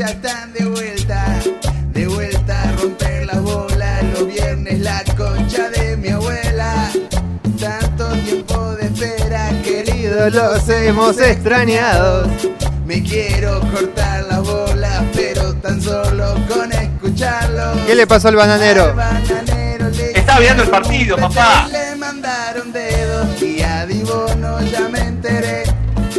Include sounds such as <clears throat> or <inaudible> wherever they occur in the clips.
Ya están de vuelta. De vuelta a romper las bolas. Los viernes la concha de mi abuela. Tanto tiempo de espera, queridos, los hemos extrañado. Me quiero cortar las bolas, pero tan solo con escucharlo. ¿Qué le pasó al bananero? Al bananero le Estaba viendo el partido, papá. le mandaron dedos y a Dibono ya me enteré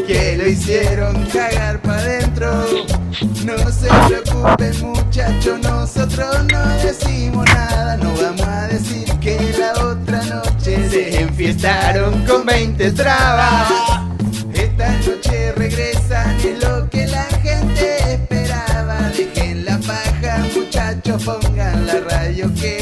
que lo hicieron cagar pa' dentro. No se preocupen muchachos, nosotros no decimos nada, no vamos a decir que la otra noche se enfiestaron con 20 trabas. Esta noche regresan, es lo que la gente esperaba. Dejen la paja, muchachos, pongan la radio que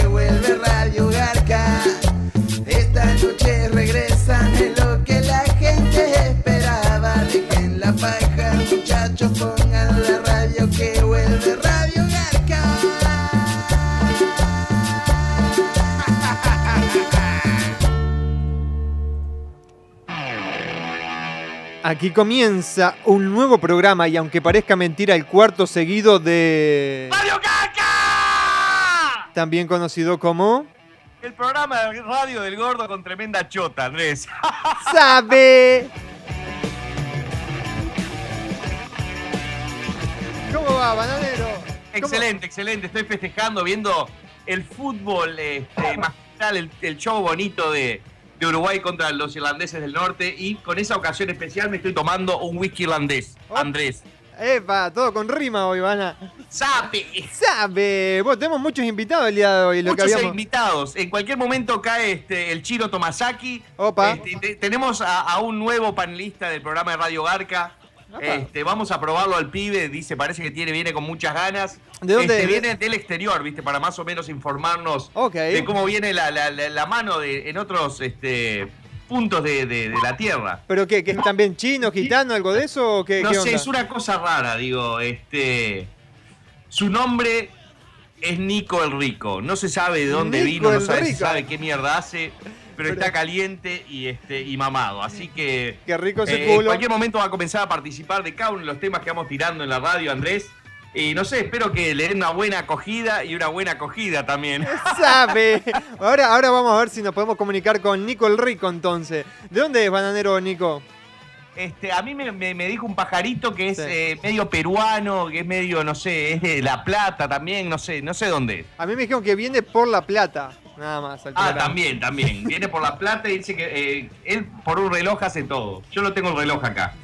Aquí comienza un nuevo programa y aunque parezca mentira, el cuarto seguido de... ¡Radio Caca! También conocido como... El programa de radio del gordo con tremenda chota, Andrés. <laughs> ¡Sabe! ¿Cómo va, bananero? ¿Cómo- excelente, excelente. Estoy festejando, viendo el fútbol este, <laughs> magistral, el, el show bonito de, de Uruguay contra los irlandeses del norte. Y con esa ocasión especial me estoy tomando un whisky irlandés, Oh. Andrés. Epa, todo con rima hoy, Vana. ¡Sabe! ¡Sabe! Bueno, tenemos muchos invitados el día de hoy. Lo que Muchos habíamos... invitados. En cualquier momento cae este, el Chiro Tomasaki. Opa. Este, te- tenemos a, a un nuevo panelista del programa de Radio Garca. Este, vamos a probarlo al pibe. Dice, parece que tiene, viene con muchas ganas. ¿De dónde Este, es? viene del exterior, ¿viste? Para más o menos informarnos de cómo viene la, la- la- la mano de, en otros este, puntos de, de- de la Tierra. ¿Pero qué? ¿Que es también chino, gitano, algo de eso? O qué, No qué sé, es una cosa rara, digo. Este, su nombre es Nico el Rico. No se sabe de dónde Nico vino, no sabe, se sabe qué mierda hace, pero, está caliente y, este, y mamado. Así que Qué rico ese eh, en culo. cualquier momento va a comenzar a participar de cada uno de los temas que vamos tirando en la radio, Andrés. Y no sé, espero que le den una buena acogida y una buena acogida también. <laughs> ¡Sabe! Ahora, ahora vamos a ver si nos podemos comunicar con Nico el Rico entonces. ¿De dónde es bananero Nico? Este, a mí me, me- me dijo un pajarito que es Sí. eh, medio peruano, que es medio, no sé, es de La Plata también, no sé, no sé dónde es. A mí me dijeron que viene por La Plata. Nada más. al Ah, también, también. Viene por La Plata y dice que eh, él por un reloj hace todo. Yo no tengo el reloj acá. <laughs>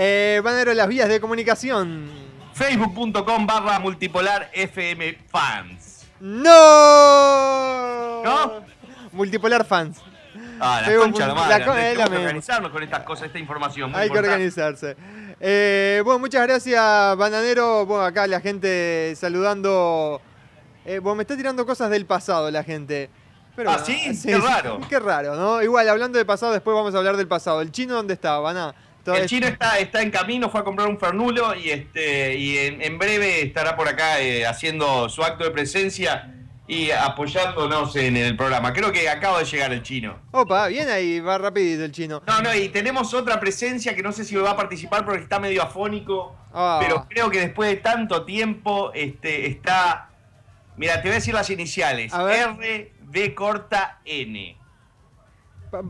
Eh, las vías de comunicación. Facebook.com barra multipolar FM fans. ¡No! ¿No? Multipolar fans. Ah, la concha de la tenemos que organizarnos con estas cosas, esta información. muy Hay que organizarse. Eh, bueno, muchas gracias, Bananero. Bueno, acá la gente saludando. Eh, bueno, me está tirando cosas del pasado la gente. Pero, Ah, <laughs> ¿sí? Qué raro. <laughs> Qué raro, ¿no? Igual, hablando de pasado, después vamos a hablar del pasado. ¿El chino dónde está, Baná? El chino está, está en camino, fue a comprar un fernulo y este y en, en breve estará por acá eh, haciendo su acto de presencia y apoyándonos en el programa. Creo que acaba de llegar el chino. Opa, bien ahí, va rapidito el chino. No, no, y tenemos otra presencia que no sé si va a participar porque está medio afónico, Ah. pero creo que después de tanto tiempo este, está... Mira, te voy a decir las iniciales. A ver. R, B corta, N.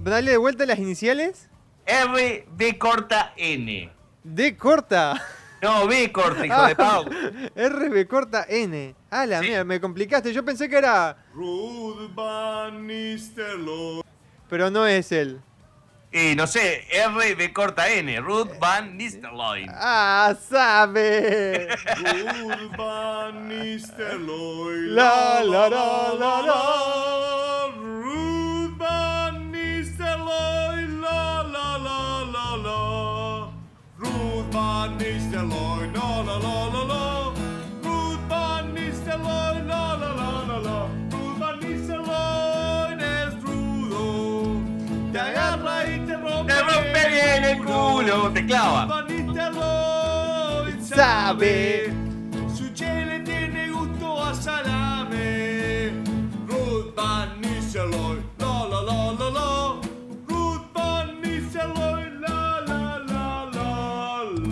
Dale de vuelta las iniciales. R, B corta, N. D corta. No, B corta, hijo <laughs> Ah, de Pau. RB corta N. Ah, la Sí. mía, me complicaste. Yo pensé que era. Ruth Van Nistelrooy. Pero no es él. Y no sé, R, B corta, N. Ruth Van Nistelrooy. Ah, sabe. Ruth Van Nistelrooy. La, la, la, la, la. Ruth Van Nistelrooy. La, la, la, la, la. Van Nistelrooy, la la la la la. Ruud Van Nistelrooy, la la la la la. Ruud Van Nistelrooy es rudo. Te agarra te rompe, bien el culo, te clava. Sabe. Su chile tiene gusto a salame. Ruud Van Nistelrooy, la la la la la. Van Nistelrooy, la la la la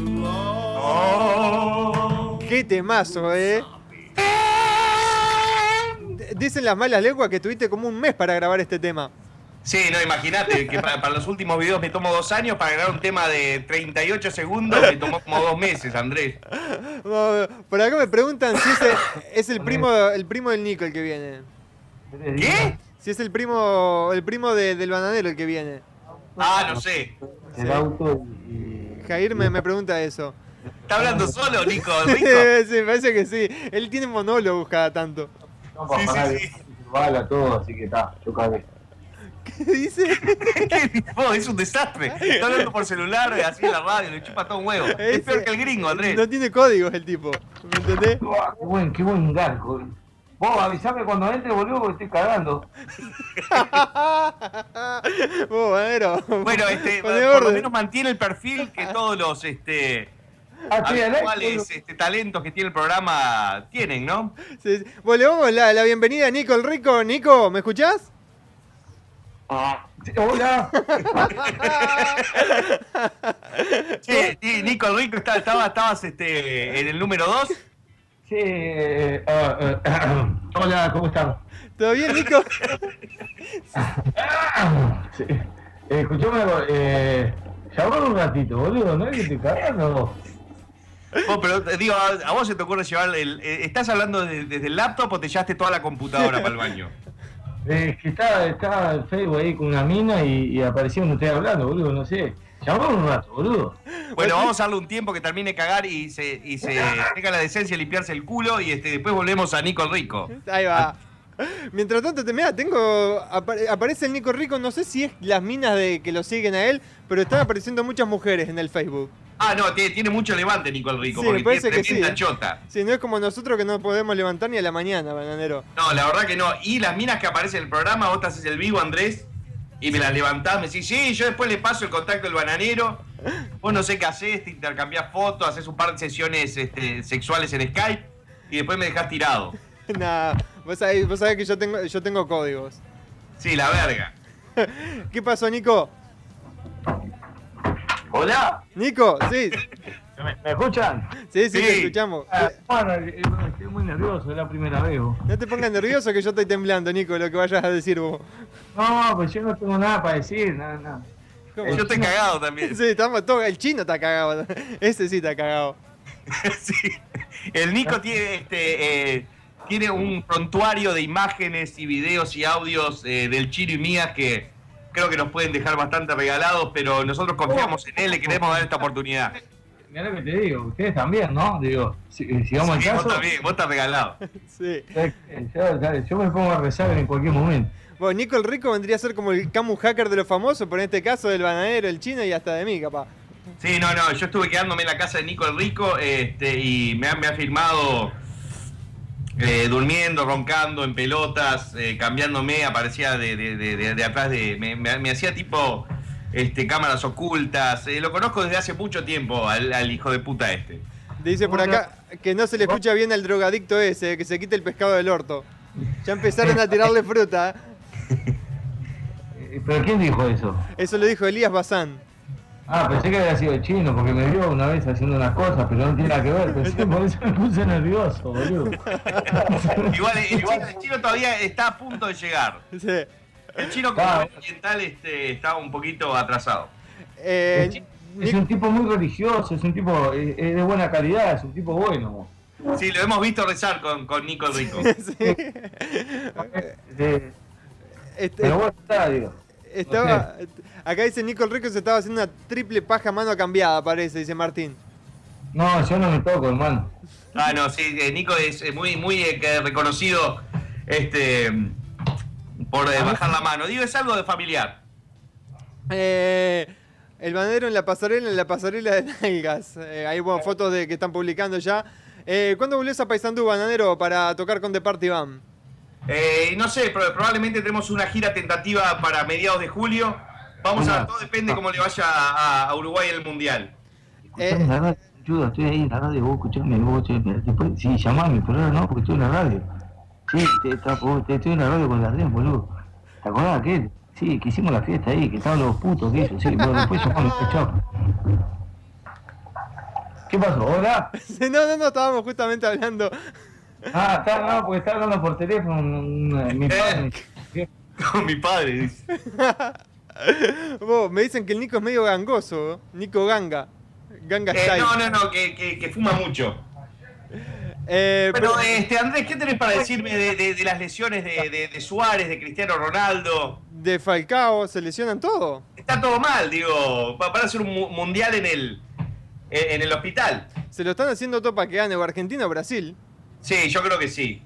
la. Qué temazo, eh. Dicen las malas lenguas que tuviste como un mes para grabar este tema. Sí, no, imagínate que para, para los últimos videos me tomo dos años para grabar un tema de 38 segundos, me tomó como dos meses, Andrés. No, Por acá me preguntan si ese <laughs> es el primo, el primo del Nico el que viene. ¿Qué? Si es el primo, el primo de- del bananero el que viene. Ah, no sé. el auto y, Jair me, me pregunta eso. ¿Está hablando solo, Nico? <laughs> Rico? sí, me parece que sí. Él tiene monólogos cada tanto. no, Sí, sí, sí. bala todo, así que está, yo cagué. ¿Qué dice? <laughs> Es un desastre. Está hablando por celular, así en la radio, le chupa todo un huevo. Es peor que el gringo, Andrés. No tiene códigos el tipo. ¿Me entendés? Qué buen, qué buen garco. Vos avisame cuando entre, boludo, porque estoy cagando. <laughs> Vos, bananero. Bueno, este, por lo orden. menos mantiene el perfil que todos los este, Ah, habituales boludo. este, talentos que tiene el programa tienen, ¿no? Sí, sí. Bueno, le vamos la, la bienvenida a Nico el Rico. Nico, ¿me escuchás? Sí, Hola. <laughs> Sí, sí, Nico Rico, está- estaba, estabas este, en el número 2. Sí, eh, ah, eh, hola, ¿cómo están? ¿Todo bien, Nico? <laughs> Sí. Eh, escuchame algo, eh, un ratito, boludo, ¿no es que estoy cagando? Vos, pero te digo, a, a vos se te ocurre llevar el. eh, ¿Estás hablando de- desde el laptop o te llevaste toda la computadora para el baño? Eh, Es que está, está el Facebook ahí con una mina y, y apareció donde estoy hablando, boludo, no sé. Llamame un rato, boludo. Bueno, vamos a darle un tiempo que termine de cagar y se, y se tenga la decencia de limpiarse el culo y este, después volvemos a Nico el Rico. Ahí va. Mientras tanto, te, mirá, tengo. apare- aparece el Nico Rico, no sé si es las minas de que lo siguen a él, pero están apareciendo muchas mujeres en el Facebook. Ah, no, tiene, tiene mucho levante Nico el Rico, Sí, porque parece tiene que tremenda sí, ¿eh? chota. Si no es como nosotros que no podemos levantar ni a la mañana, bananero. No, la verdad que no. Y las minas que aparecen en el programa, vos te haces el vivo, Andrés, y me las levantás, me decís, sí, yo después le paso el contacto del bananero. Vos no sé qué haces, te intercambiás fotos, haces un par de sesiones este, sexuales en Skype y después me dejás tirado. <laughs> Nah, vos sabés, vos sabés que yo tengo, yo tengo códigos. Sí, la verga. <laughs> ¿Qué pasó, Nico? Hola, Nico, sí, <laughs> ¿me, escuchan? sí, sí, Sí. te escuchamos. Ah, bueno, estoy muy nervioso, es la primera vez. vos. No te pongas nervioso que yo estoy temblando, Nico, lo que vayas a decir vos. No, pues yo no tengo nada para decir, nada, nada. ¿Cómo? Yo estoy cagado también. Sí, estamos todos. El chino está cagado. <laughs> Ese sí está cagado. <laughs> Sí. El Nico tiene, este, eh, tiene un prontuario de imágenes y videos y audios eh, del Chino y mías que creo que nos pueden dejar bastante regalados, pero nosotros confiamos en él, le queremos dar esta oportunidad. Mirá lo que te digo, ustedes también, ¿no? Digo, si, eh, sigamos Sí, vos caso. también, vos estás regalado. <laughs> Sí. Yo, yo me pongo a rezar en cualquier momento. Bueno, Nico el Rico vendría a ser como el Camu Hacker de los famosos, pero en este caso del bananero, el chino y hasta de mí, capaz. Sí, no, no, yo estuve quedándome en la casa de Nico el Rico este, y me ha, me ha filmado eh, durmiendo, roncando, en pelotas, eh, cambiándome, aparecía de, de- de- de- de atrás de... Me, me- me hacía tipo este, cámaras ocultas. eh, lo conozco desde hace mucho tiempo al, al hijo de puta este. Dice por acá que no se le escucha bien al drogadicto ese, que se quite el pescado del orto. Ya empezaron a tirarle fruta. <laughs> ¿Pero quién dijo eso? Eso lo dijo Elías Bazán. Ah, pensé que había sido el chino, porque me vio una vez haciendo unas cosas, pero no tiene nada que ver. Pensé, por eso me puse nervioso, boludo. <laughs> Igual el chino, el chino todavía está a punto de llegar. Sí. El chino como Ah. oriental este, está un poquito atrasado. Eh, chino es un tipo muy religioso, es un tipo eh, es de buena calidad, es un tipo bueno. Sí, lo hemos visto rezar con, con Nico el Rico. <laughs> sí. <laughs> Eh, Este, pero bueno, está, digo. estaba, acá dice Nico el Rico se estaba haciendo una triple paja mano cambiada, parece, dice Martín. No, yo no me toco, hermano. Ah, no, sí, eh, Nico es eh, muy, muy eh, reconocido este, por eh, bajar la mano. Digo, es algo de familiar. Eh, El banero en la pasarela, en la pasarela de nalgas. Eh, hay bueno, fotos de que están publicando ya. Eh, ¿Cuándo volvés a Paysandú, bananero, para tocar con The Party Band? Eh, no sé, pero probablemente tenemos una gira tentativa para mediados de julio. Vamos a ver, todo depende cómo le vaya a, a Uruguay en el Mundial. Escuchame en la radio, ayuda, estoy ahí en la radio, vos escuchame, vos, che, después, sí, llamame, pero ahora no, porque estoy en la radio. Sí, te, está- vos, te- estoy en la radio con Gardén, boludo. ¿Te acordás de aquel? Sí, que hicimos la fiesta ahí, que estaban los putos, que eso, sí, bueno, después llamame, <laughs> chao. ¿Qué pasó? ¿Hola? <laughs> no, no, no, estábamos justamente hablando. Ah, está, no, porque está hablando por teléfono mi padre. <laughs> Con mi padre, dice. <laughs> Vos, me dicen que el Nico es medio gangoso. Nico Ganga. Ganga Eh, Style. no, no, no, que, que- que fuma mucho. Eh, Pero, pero- este, Andrés, ¿qué tenés para decirme de, de- de las lesiones de, de- de Suárez, de Cristiano Ronaldo? de Falcao se lesionan todo. Está todo mal, digo. Para hacer un mu- mundial en el, en el hospital. Se lo están haciendo todo para que gane o Argentina o Brasil. Sí, yo creo que sí.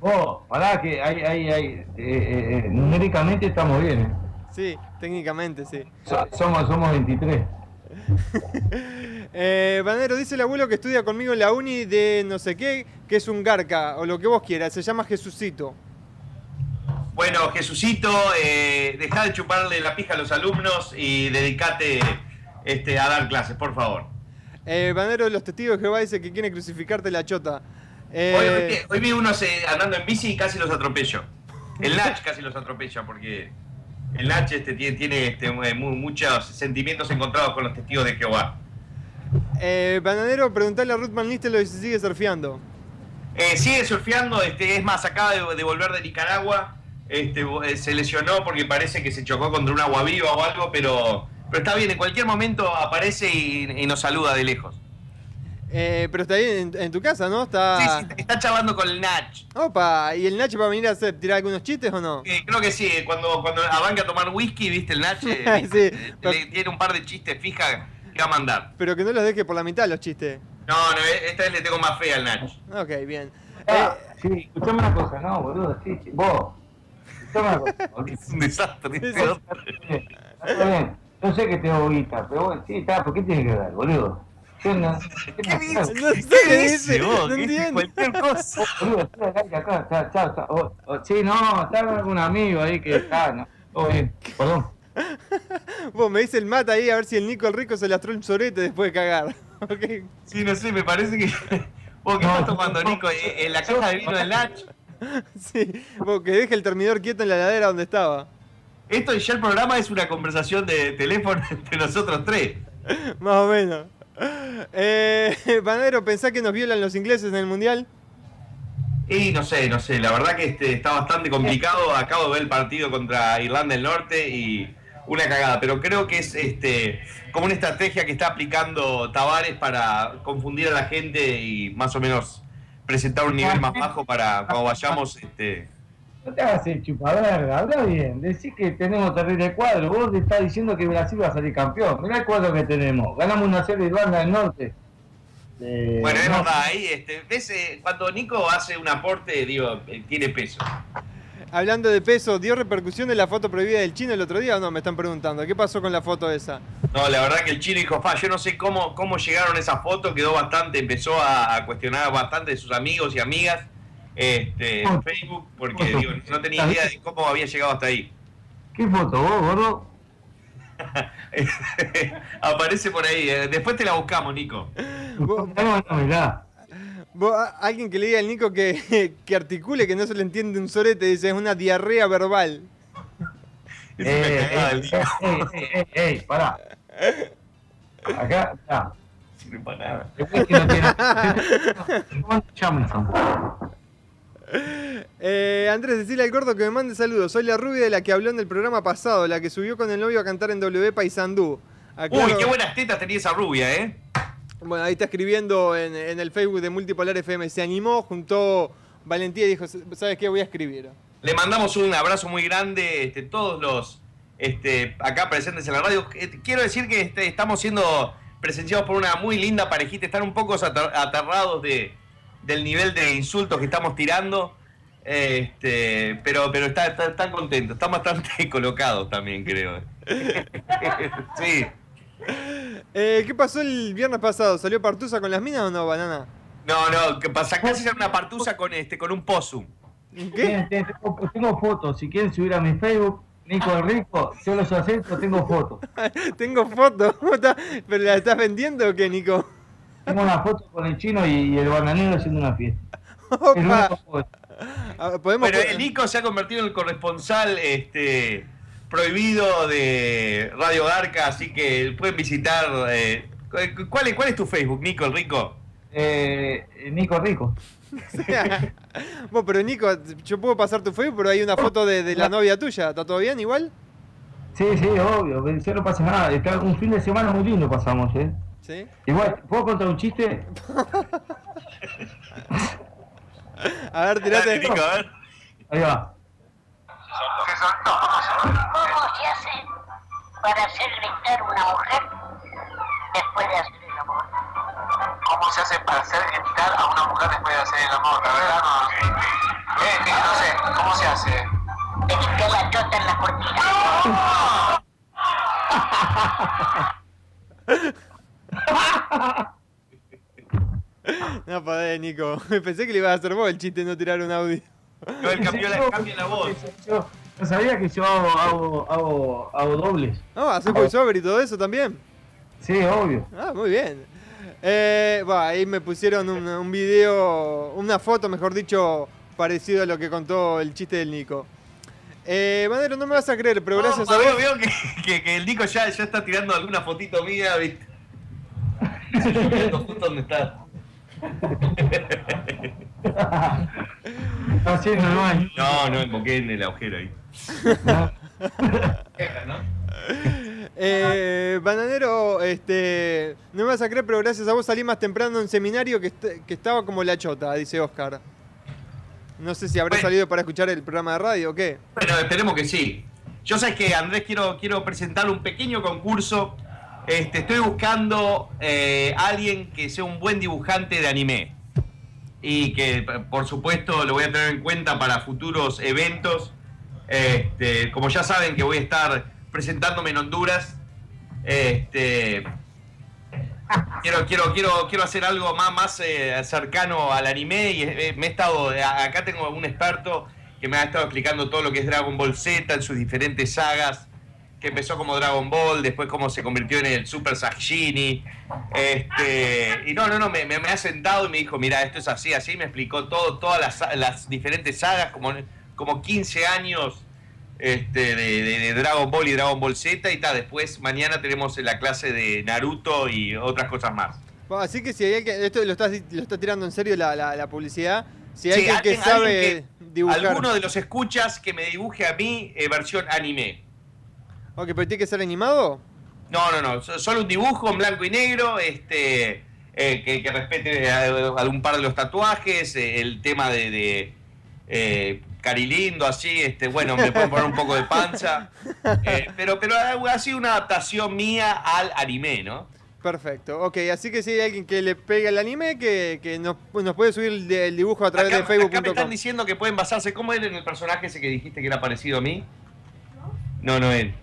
Vos, pará, que hay, hay, hay, eh, eh, eh, numéricamente estamos bien, eh. Sí, técnicamente sí. So- somos, somos 23. <laughs> Eh, Banero, dice el abuelo que estudia conmigo en la uni de no sé qué, que es un garca, o lo que vos quieras, se llama Jesucito. Bueno, Jesucito, eh, deja de chuparle la pija a los alumnos y dedicate este, a dar clases, por favor. Eh, Banero de los testigos de Jehová dice que quiere crucificarte la chota. Eh, Hoy, hoy- hoy vi unos eh, andando en bici y casi los atropello. El Nach casi los atropella porque el Nach este, tiene, tiene, este, mu- muchos sentimientos encontrados con los testigos de Jehová. eh, Bananero, preguntale a Ruth Van Nistelrooy si sigue surfeando. Eh, sigue surfeando, este, es más, acaba de, de volver de Nicaragua. Este, eh, se lesionó porque parece que se chocó contra un agua viva o algo, pero, pero está bien, en cualquier momento aparece y, y nos saluda de lejos. Eh, pero está ahí en, en tu casa, ¿no? Está... Sí, sí, está charlando con el Nach. Opa, ¿y el Nacho va a venir a hacer, tirar algunos chistes o no? Eh, creo que sí, cuando, cuando arranca a tomar whisky, viste, el Nach eh, <laughs> Sí, pero- le- tiene un par de chistes fija que va a mandar. Pero que no los deje por la mitad los chistes. No, no, esta vez le tengo más fe al Nach. Ok, bien. Ah, Eh, sí, escuchame una cosa, no, boludo, sí, sí, vos. Escuchame una cosa. <laughs> Es un desastre. Sí. hombre. Está bien, yo sé que tengo guita, pero bueno, sí, está, ¿por qué tiene que ver, boludo? No, ¿Qué dice? No ¿Qué qué dice dice, vos? no entiendo. Cualquier cosa. <laughs> Acá, chao, chao, chao. Sí, no, está algún amigo ahí que está, no, bien, perdón. <laughs> Vos me dice el mata ahí a ver si el Nico el Rico se lastró el sorete después de cagar. <laughs> Ok. Sí, no sé, me parece que. ¿Vos qué No, estás tomando, no, Nico? Eh, ¿En la caja de vino del Nach? Sí, vos que deje el termidor quieto en la ladera donde estaba. Esto ya el programa es una conversación de teléfono entre nosotros tres. Más o menos. <laughs> Eh, <laughs> Banero, ¿pensás que nos violan los ingleses en el mundial? Y no sé, no sé, la verdad que este, está bastante complicado. Acabo de ver el partido contra Irlanda del Norte y una cagada, pero creo que es este como una estrategia que está aplicando Tavares para confundir a la gente y más o menos presentar un nivel más bajo para cuando vayamos. Este, No te hagas el chupaverga, habla bien, decís que tenemos terrible cuadro, vos te estás diciendo que Brasil va a salir campeón, mirá el cuadro que tenemos, ganamos una serie de Irlanda del Norte. Eh, bueno, es no, verdad, ahí este, ves, eh, cuando Nico hace un aporte, digo, eh, tiene peso. Hablando de peso, ¿dio repercusión de la foto prohibida del chino el otro día o no? Me están preguntando. ¿Qué pasó con la foto esa? No, la verdad que el chino dijo, fa, yo no sé cómo, cómo llegaron a esa foto, quedó bastante, empezó a, a cuestionar bastante de sus amigos y amigas este, en Facebook, porque digo, <laughs> no tenía idea de cómo había llegado hasta ahí. ¿Qué foto vos, gordo? <laughs> Aparece por ahí, eh, después te la buscamos, Nico. Vos- No, no, mirá. vos, a- alguien que le diga al Nico que, <laughs> que articule, que no se le entiende un sorete, dice, es una diarrea verbal. Es Eh, cagada eh, el Nico. eh, eh, eh, eh, pará. Acá, está. Sirve para nada. El whisky no tiene. ¿Cómo <laughs> Jamison. Eh, Andrés, decirle al gordo que me mande saludos. Soy la rubia de la que habló en el programa pasado, la que subió con el novio a cantar en W Paisandú. Aclaro- Uy, qué buenas tetas tenía esa rubia, ¿eh? Bueno, ahí está escribiendo en, en el Facebook de Multipolar FM. Se animó, juntó valentía y dijo, ¿sabes qué? Voy a escribir. Le mandamos un abrazo muy grande, este, todos los este, acá presentes en la radio. Eh, Quiero decir que este, estamos siendo presenciados por una muy linda parejita. Están un poco ater- aterrados de, del nivel de insultos que estamos tirando. Este, pero pero está- está- están contentos, están bastante <laughs> colocados también, creo. <laughs> sí. Eh, ¿Qué pasó el viernes pasado? ¿Salió Partusa con las minas o no, banana? No, no, que pasa hacer una partusa con este, con un possum. ¿Qué? Tengo, tengo fotos, si quieren subir a mi Facebook, Nico el Rico, yo los acepto, tengo fotos. <laughs> Tengo fotos. Está- ¿Pero la estás vendiendo o qué, Nico? Tengo una foto con el chino y, y el bananero haciendo una fiesta. <laughs> El Opa. único foto. Ah, ¿Podemos Bueno, el Nico se ha convertido en el corresponsal este, prohibido de Radio Garca, así que pueden visitar. eh, ¿cuál, es, ¿Cuál es tu Facebook, Nico, el Rico? Eh, Nico Rico. <laughs> Bueno, pero Nico, yo puedo pasar tu Facebook, pero hay una foto de, de la novia tuya. ¿Está todo bien igual? Sí, sí, obvio, ya no pasa nada. Está un fin de semana muy lindo pasamos, ¿eh? Sí. Igual, ¿puedo contar un chiste? A ver, tirate. Nico, a ver. Ahí va. ¿Cómo se hace para hacer gritar una mujer después de hacer el amor? ¿Cómo se hace para hacer gritar a una mujer después de hacer el amor? La verdad no. Eh, no sé, ¿cómo se hace? Te limpié la chota en la cortina. <laughs> No podés, Nico. <laughs> Pensé que le ibas a hacer vos el chiste, no tirar un audio. No, él cambió la, cambia la voz. Yo no sabía que yo hago, hago, hago, hago dobles. No, haces voiceover y todo eso también. Sí, obvio. Ah, muy bien. Eh, bah, ahí me pusieron un, un video, una foto, mejor dicho, parecido a lo que contó el chiste del Nico. Eh, Madero, no me vas a creer, pero gracias a vos. veo que, que- que el Nico ya, ya está tirando alguna fotito mía, ¿viste? Estoy viendo justo dónde está. No, sí, normal. No, no, invoqué en el agujero ahí. Eh, Bananero, este, no me vas a creer, pero gracias a vos salí más temprano en seminario que, est- que estaba como la chota, dice Oscar. No sé si habrá Bueno. salido para escuchar el programa de radio o qué. Bueno, esperemos que sí. Yo sé que Andrés quiero, quiero presentar un pequeño concurso. Este, estoy buscando eh, alguien que sea un buen dibujante de anime. Y que por supuesto lo voy a tener en cuenta para futuros eventos. Este, como ya saben que voy a estar presentándome en Honduras. Este, quiero, quiero, quiero, quiero hacer algo más, más eh, cercano al anime y eh, me he estado, acá tengo un experto que me ha estado explicando todo lo que es Dragon Ball Z en sus diferentes sagas, que empezó como Dragon Ball, después cómo se convirtió en el Super Saiyajini, este, y no, no, no, me, me- me ha sentado y me dijo, mira, esto es así, así, me explicó todo, todas las, las diferentes sagas, como, como 15 años este, de, de- de Dragon Ball y Dragon Ball Z y tal. Después mañana tenemos la clase de Naruto y otras cosas más. Bueno, así que si hay alguien, esto lo estás, lo está tirando en serio la, la- la publicidad, si hay Sí, alguien que sabe alguien dibujar. Alguno de los escuchas que me dibuje a mí eh, versión anime. Ok, pero tiene que ser animado. No, no, no. so- Solo un dibujo en blanco y negro, este, eh, que, que respete eh, algún par de los tatuajes, eh, el tema de, de eh, carilindo, así, este, bueno, me pueden poner un poco de panza. <laughs> eh, pero, pero ha sido una adaptación mía al anime, ¿no? Perfecto, ok, así que si hay alguien que le pega el anime, que, que nos, nos puede subir el, el dibujo a través Acá, de acá me están diciendo que pueden basarse. ¿Cómo era en el personaje ese que dijiste que era parecido a mí? No, no él.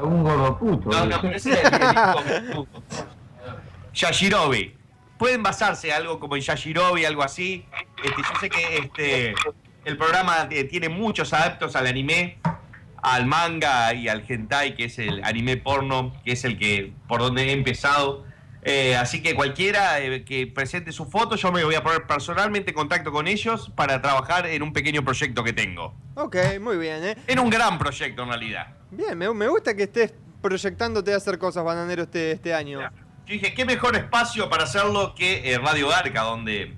Un gordo puto. No, no, pero ese es el. <laughs> Yashirobe. Pueden basarse algo como en Yashirobe, algo así. Este, yo sé que este, el programa eh, tiene muchos adeptos al anime, al manga y al hentai, que es el anime porno, que es el que por donde he empezado. Eh, así que cualquiera eh, que presente su foto, yo me voy a poner personalmente en contacto con ellos para trabajar en un pequeño proyecto que tengo. Ok, muy bien, ¿eh? En un gran proyecto en realidad. Bien, me, me gusta que estés proyectándote a hacer cosas, bananero, este, este año. Yo dije, qué mejor espacio para hacerlo que eh, Radio Arca, donde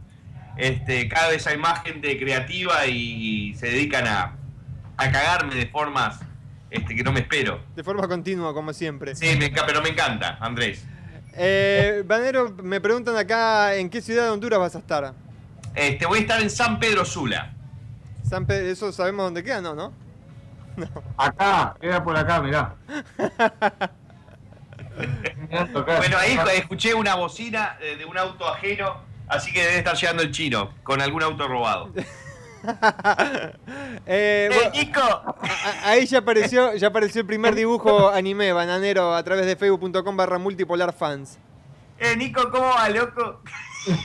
este, cada vez hay más gente creativa y, se dedican a, a cagarme de formas este, que no me espero. De forma continua, como siempre. Sí, me pero me encanta, Andrés. Eh, Banero, me preguntan acá en qué ciudad de Honduras vas a estar. Este, voy a estar en San Pedro Sula. San Pedro, ¿eso sabemos dónde queda? No, ¿no? <laughs> Acá, queda por acá, mirá. Bueno, ahí escuché una bocina eh, de un auto ajeno, así que debe estar llegando el chino con algún auto robado. <laughs> Eh, ¡Eh, bueno, Nico! ahí ya apareció, ya apareció el primer dibujo anime, bananero, a través de facebook.com barra multipolar fans. ¡Eh, Nico, cómo va, loco!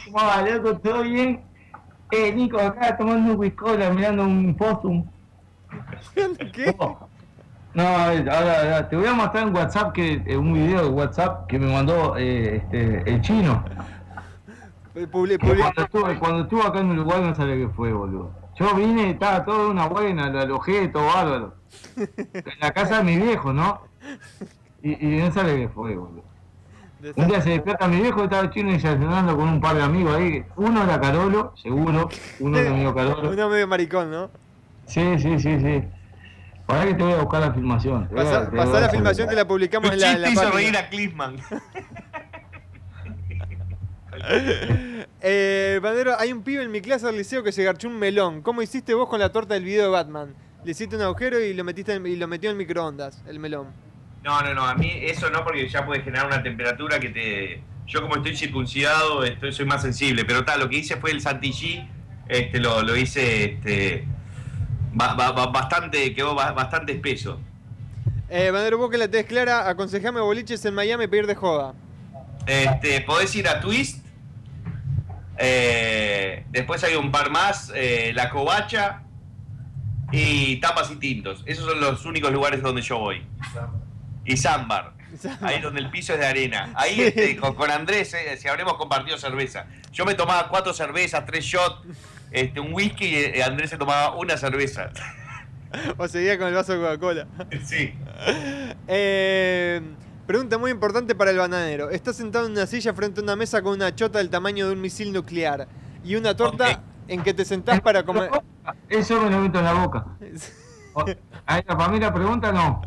¿Cómo va, loco? ¿Todo bien? Eh, Nico, acá tomando un whiskola, mirando un postum. <laughs> ¿Qué? No, a ver, ahora, ahora, te voy a mostrar en WhatsApp que eh, un video de WhatsApp que me mandó eh, este, el chino. Eh, publi- Que publi- Cuando estuve, cuando estuve acá en Uruguay no sabía qué fue, boludo. Yo vine, estaba todo una buena, lo alojé, todo bárbaro. <laughs> En la casa de mi viejo, ¿no? Y, y no sabía qué fue, boludo. Un día se despierta mi viejo, estaba chino desayunando con un par de amigos ahí. Uno era Carolo, seguro. Uno era amigo Carolo. <laughs> Uno medio maricón, ¿no? Sí, sí, sí, sí. Para que te voy a buscar la filmación. Pasá, la filmación que la publicamos en la, en la chiste hizo página. reír a Cliffman. <laughs> Eh, Bandero, hay un pibe en mi clase del liceo que se garchó un melón. ¿Cómo hiciste vos con la torta del video de Batman? Le hiciste un agujero y lo metiste en- y lo metió en microondas, el melón. No, no, no, a mí eso no, porque ya puede generar una temperatura que te. Yo, como estoy circuncidado, estoy, soy más sensible. Pero tal, lo que hice fue el Santilly, este, lo, lo hice este, ba- ba- ba- bastante, quedó ba- bastante espeso. Eh, Bandero, vos que la tenés clara, aconsejame boliches en Miami para ir de joda. Este, podés ir a Twist. eh, después hay un par más, eh, La Covacha y Tapas y Tintos. Esos son los únicos lugares donde yo voy. Y Zambar. Ahí donde el piso es de arena. Ahí este, con, con Andrés, eh, si habremos compartido cerveza. Yo me tomaba cuatro cervezas, tres shots, este, un whisky y eh, Andrés se tomaba una cerveza. <laughs> O seguía con el vaso de Coca-Cola. <laughs> Sí. Eh, pregunta muy importante para el bananero. Está sentado en una silla frente a una mesa con una chota del tamaño de un misil nuclear y una torta Ok. en que te sentás para comer. Eso me lo meto en la boca. <laughs> Para mí la pregunta no.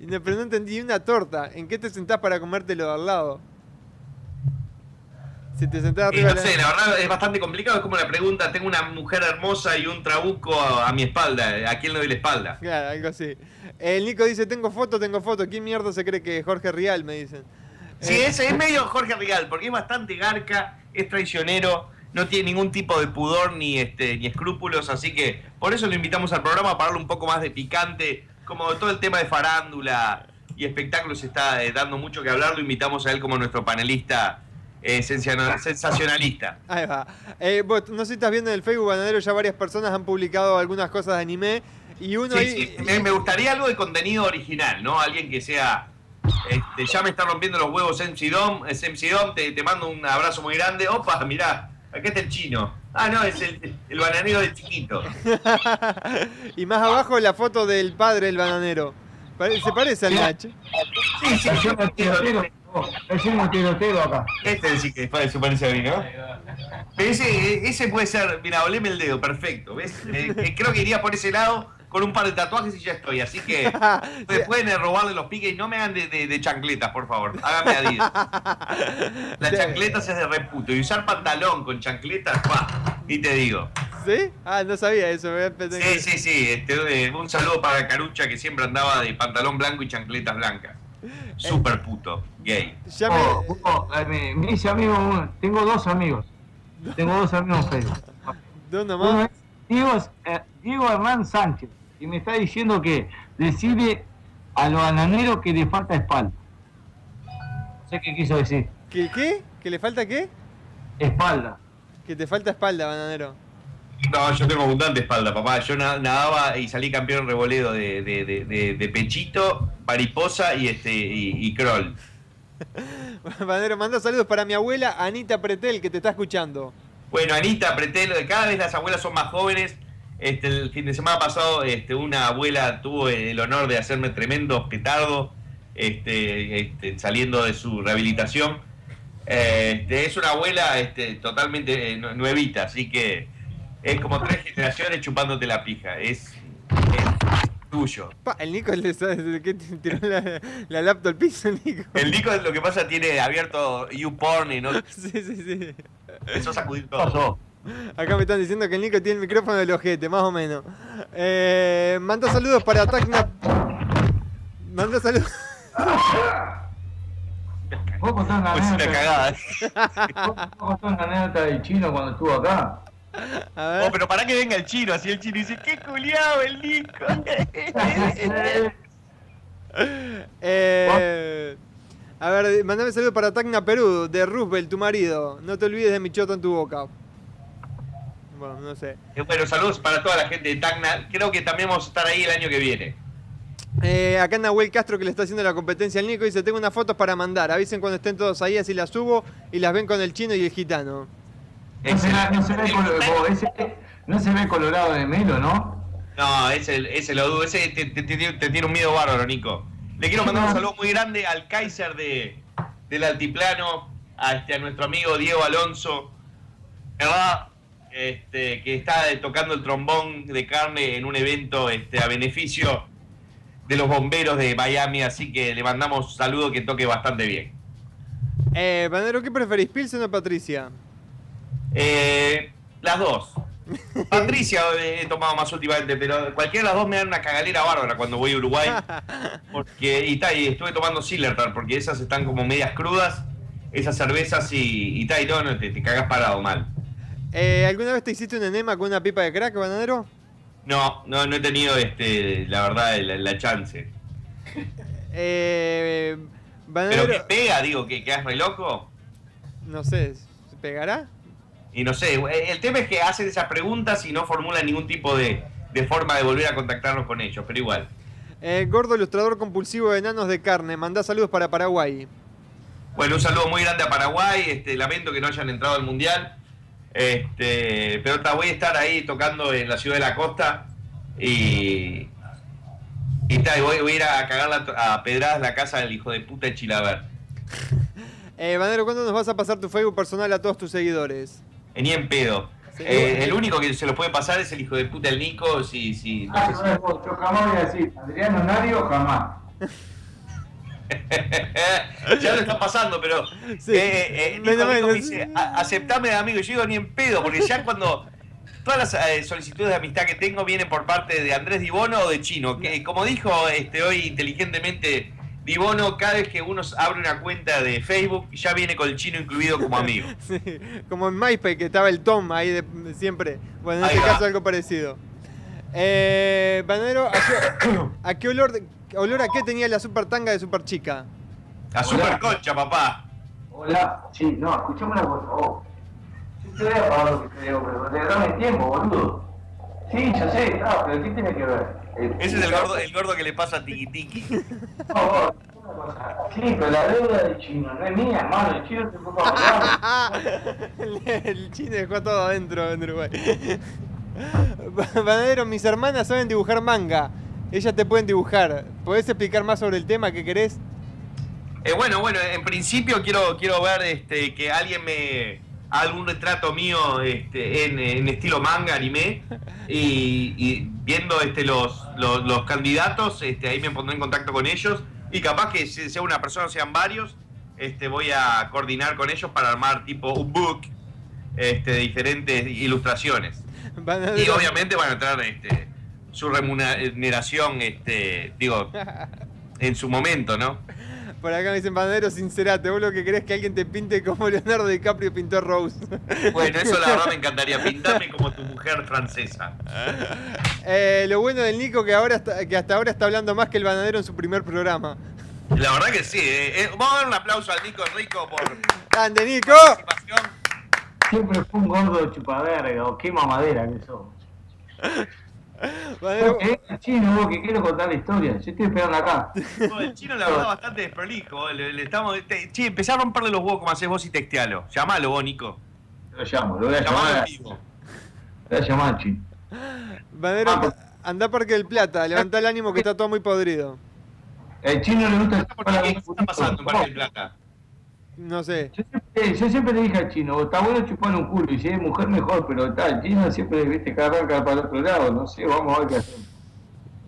No, Pero no entendí una torta. ¿En qué te sentás para comértelo de al lado? Si te sentás Y arriba no la- sé, la verdad es bastante complicado. Es como la pregunta: tengo una mujer hermosa y un trabuco a, a mi espalda. ¿A quién le doy la espalda? Claro, algo así. El Nico dice, tengo foto, tengo foto. ¿Quién mierda se cree que es Jorge Rial? Me dicen. Sí, Eh, ese es medio Jorge Rigal, porque es bastante garca, es traicionero, no tiene ningún tipo de pudor ni este ni escrúpulos, así que por eso lo invitamos al programa para darle un poco más de picante, como todo el tema de farándula y espectáculos está eh, dando mucho que hablar, lo invitamos a él como nuestro panelista eh, sensaciona- sensacionalista. <laughs> Ahí va. Eh, vos, no sé si estás viendo en el Facebook, Bananero, ya varias personas han publicado algunas cosas de anime. Y uno Sí, ahí... sí, me, me gustaría algo de contenido original, ¿no? Alguien que sea. Este, ya me está rompiendo los huevos MC Dom, es MC Dom, te, te mando un abrazo muy grande. Opa, mirá, acá está el chino. Ah, no, es el, el bananero del chiquito. <laughs> y más abajo la foto del padre del bananero. Se parece al Nach. Sí, sí, yo Hacemos tiroteo, oh, hacemos tiroteo acá. Este sí que se parece a mí, ¿no? Ese, ese puede ser, mira, oleme el dedo, perfecto. ¿Ves? Eh, eh, creo que iría por ese lado con un par de tatuajes y ya estoy. Así que <laughs> ustedes pueden robarle los piques y no me hagan de, de- de chancletas, por favor. Háganme Adidas. <laughs> La chancleta se es de reputo. Y usar pantalón con chancletas, pa, y te digo. ¿Sí? Ah, no sabía eso. me Sí, sí, sí. Este, eh, un saludo para Carucha que siempre andaba de pantalón blanco y chancletas blancas. Super puto, gay. Ya me... Oh, oh, eh, me, me dice amigo, tengo dos amigos. Tengo dos amigos en Facebook. ¿Dónde Uno más? es Diego, eh, Diego Hernán Sánchez. Y me está diciendo que decide a los bananeros que le falta espalda. No sé qué quiso decir. ¿Qué, ¿Qué? ¿Que le falta qué? Espalda. Que te falta espalda, bananero. No, yo tengo abundante espalda, papá. Yo na- nadaba y salí campeón en revoleo de, de, de, de- de pechito, mariposa y este y, y crawl. Bananero, <laughs> manda saludos para mi abuela Anita Pretel, que te está escuchando. Bueno, Anita, Pretelo, cada vez las abuelas son más jóvenes. Este, el fin de semana pasado, este, una abuela tuvo el honor de hacerme tremendo petardo este, este, saliendo de su rehabilitación. Eh, Este, es una abuela este, totalmente eh, nue- nuevita, así que es como tres generaciones chupándote la pija. Es, es tuyo. Pa, el Nico le sa- que tiró la, la laptop al piso, Nico. El Nico lo que pasa tiene abierto YouPorn y no <laughs> Sí, sí, sí. a sacudir ¿Qué todo. pasó? Acá me están diciendo que el Nico tiene el micrófono del ojete, más o menos. Eh, manda saludos para Tacna. Manda saludos. ¿Puedo contar una Pues una anécdota? cagada. ¿Puedo contar una anécdota del chino cuando estuvo acá? <laughs> A ver. Oh, pero para que venga el chino, así el chino dice, qué culiado el Nico. <laughs> <laughs> Eh, a ver, mandame saludo para Tacna Perú, de Roosevelt, tu marido. No te olvides de mi choto en tu boca. Bueno, no sé. Eh, Bueno, saludos para toda la gente de Tacna. Creo que también vamos a estar ahí el año que viene. Eh, acá Nahuel Castro que le está haciendo la competencia al Nico dice, tengo unas fotos para mandar. Avisen cuando estén todos ahí, así las subo y las ven con el chino y el gitano. No se, ve- no se ve colo- vos, ese- no se ve colorado de Melo, ¿no? No, ese, ese lo dudo, ese te, te- te- te tiene un miedo bárbaro, Nico. Le quiero mandar un saludo muy grande al Kaiser de, del Altiplano, a, este, a nuestro amigo Diego Alonso, ¿verdad? Este, que está tocando el trombón de carne en un evento este, a beneficio de los bomberos de Miami, así que le mandamos saludo que toque bastante bien. Eh, Banero, ¿qué preferís, Pilsen o Patricia? Eh, las dos. <laughs> Patricia eh, he tomado más últimamente, pero cualquiera de las dos me dan una cagalera bárbara cuando voy a Uruguay. <laughs> Porque, y, ta, y estuve tomando Sillertal, porque esas están como medias crudas, esas cervezas y, y, ta, y no, no, te, te cagas parado mal. Eh, ¿Alguna vez te hiciste un enema con una pipa de crack, Banadero? No, no, no he tenido, este, la verdad, la, la chance. Eh, Pero que pega, digo, que quedas re loco. no sé, ¿se pegará? Y no sé, el tema es que hacen esas preguntas y no formulan ningún tipo de, de forma de volver a contactarnos con ellos, pero igual. Eh, gordo ilustrador compulsivo de enanos de carne, mandá saludos para Paraguay. Bueno, un saludo muy grande a Paraguay. Este, lamento que no hayan entrado al mundial. Este, pero voy a estar ahí tocando en la ciudad de la costa. Y. Y, ta, y voy, voy a ir a cagar la- a pedradas la casa del hijo de puta de Chilaver. <laughs> Eh, Banero, ¿cuándo nos vas a pasar tu Facebook personal a todos tus seguidores? Ni en pedo. Sí. Eh, el único que se lo puede pasar es el hijo de puta del Nico. Si, si, no Ah, sé no si- es vos, yo jamás voy a decir, Adriano Nario, jamás. <laughs> ya lo está pasando, pero Sí. eh, eh, Nico, Nico me dice, "A- aceptame de amigo, y yo digo ni en pedo, porque ya <laughs> cuando todas las eh, solicitudes de amistad que tengo vienen por parte de Andrés Dibono o de Chino, que como dijo este hoy inteligentemente Dibono, cada vez que uno abre una cuenta de Facebook ya viene con el chino incluido como <laughs> amigo. Sí, como en MySpace que estaba el Tom ahí de, de siempre. Bueno, en Ahí este va. caso algo parecido. Eh, Banero, ¿a qué, <coughs> a qué olor, de- olor a qué tenía la super tanga de super chica? A super concha, papá. Hola, sí, no, escuchame una cosa, vos. Yo te voy a pagar lo que te digo, pero te dame tiempo, boludo. Sí, yo sé, no, pero ¿qué tiene que ver? Ese es el gordo, el gordo que le pasa a Tiki Tiki. No, vos, una cosa. Sí, pero la deuda del chino no es mía, hermano, el chino te fue para el, <laughs> el chino dejó todo adentro en Uruguay. Banadero, mis hermanas saben dibujar manga. Ellas te pueden dibujar. ¿Podés explicar más sobre el tema que querés? Eh, bueno, bueno, en principio quiero, quiero ver este, que alguien me algún retrato mío este, en, en estilo manga, anime, y, y viendo este, los, los, los candidatos, este, ahí me pondré en contacto con ellos, y capaz que sea una persona sean varios, este, voy a coordinar con ellos para armar tipo un book este, de diferentes ilustraciones. Y obviamente van a entrar este, su remuneración, este, digo, <laughs> en su momento, ¿no? Por acá me dicen, Banadero, sincerate. Vos lo que querés es que alguien te pinte como <laughs> Leonardo DiCaprio pintó Rose. <laughs> Bueno, eso la verdad me encantaría. Pintame como tu mujer francesa. <laughs> Eh, lo bueno del Nico que ahora está- que hasta ahora está hablando más que el banadero en su primer programa. La verdad que sí. eh. Eh, vamos a dar un aplauso al Nico Rico por ¡Grande, Nico! participación. Siempre fue un gordo chupaverga o quema madera que sos. Banadero, ¿Qué? Chino, vos que quiero contar la historia. Yo estoy esperando acá. No, el chino la verdad bastante desprolijo. Le, le estamos, te- che, empecé a romperle los huevos como haces vos y textealo. Llamalo vos, Nico. Lo llamo, lo voy a Llamalo llamar. vivo. Lo voy a llamar al chino. Banadero, anda- anda a Parque del Plata, levanta el ánimo que está todo muy podrido. El chino le gusta. ¿Qué está pasando en Parque del Plata? No sé. Yo siempre, yo siempre le dije al chino, está bueno chupar un culo y si es mujer mejor, pero está, el chino siempre, viste, que arranca para el otro lado, no sé, vamos a ver qué hacemos.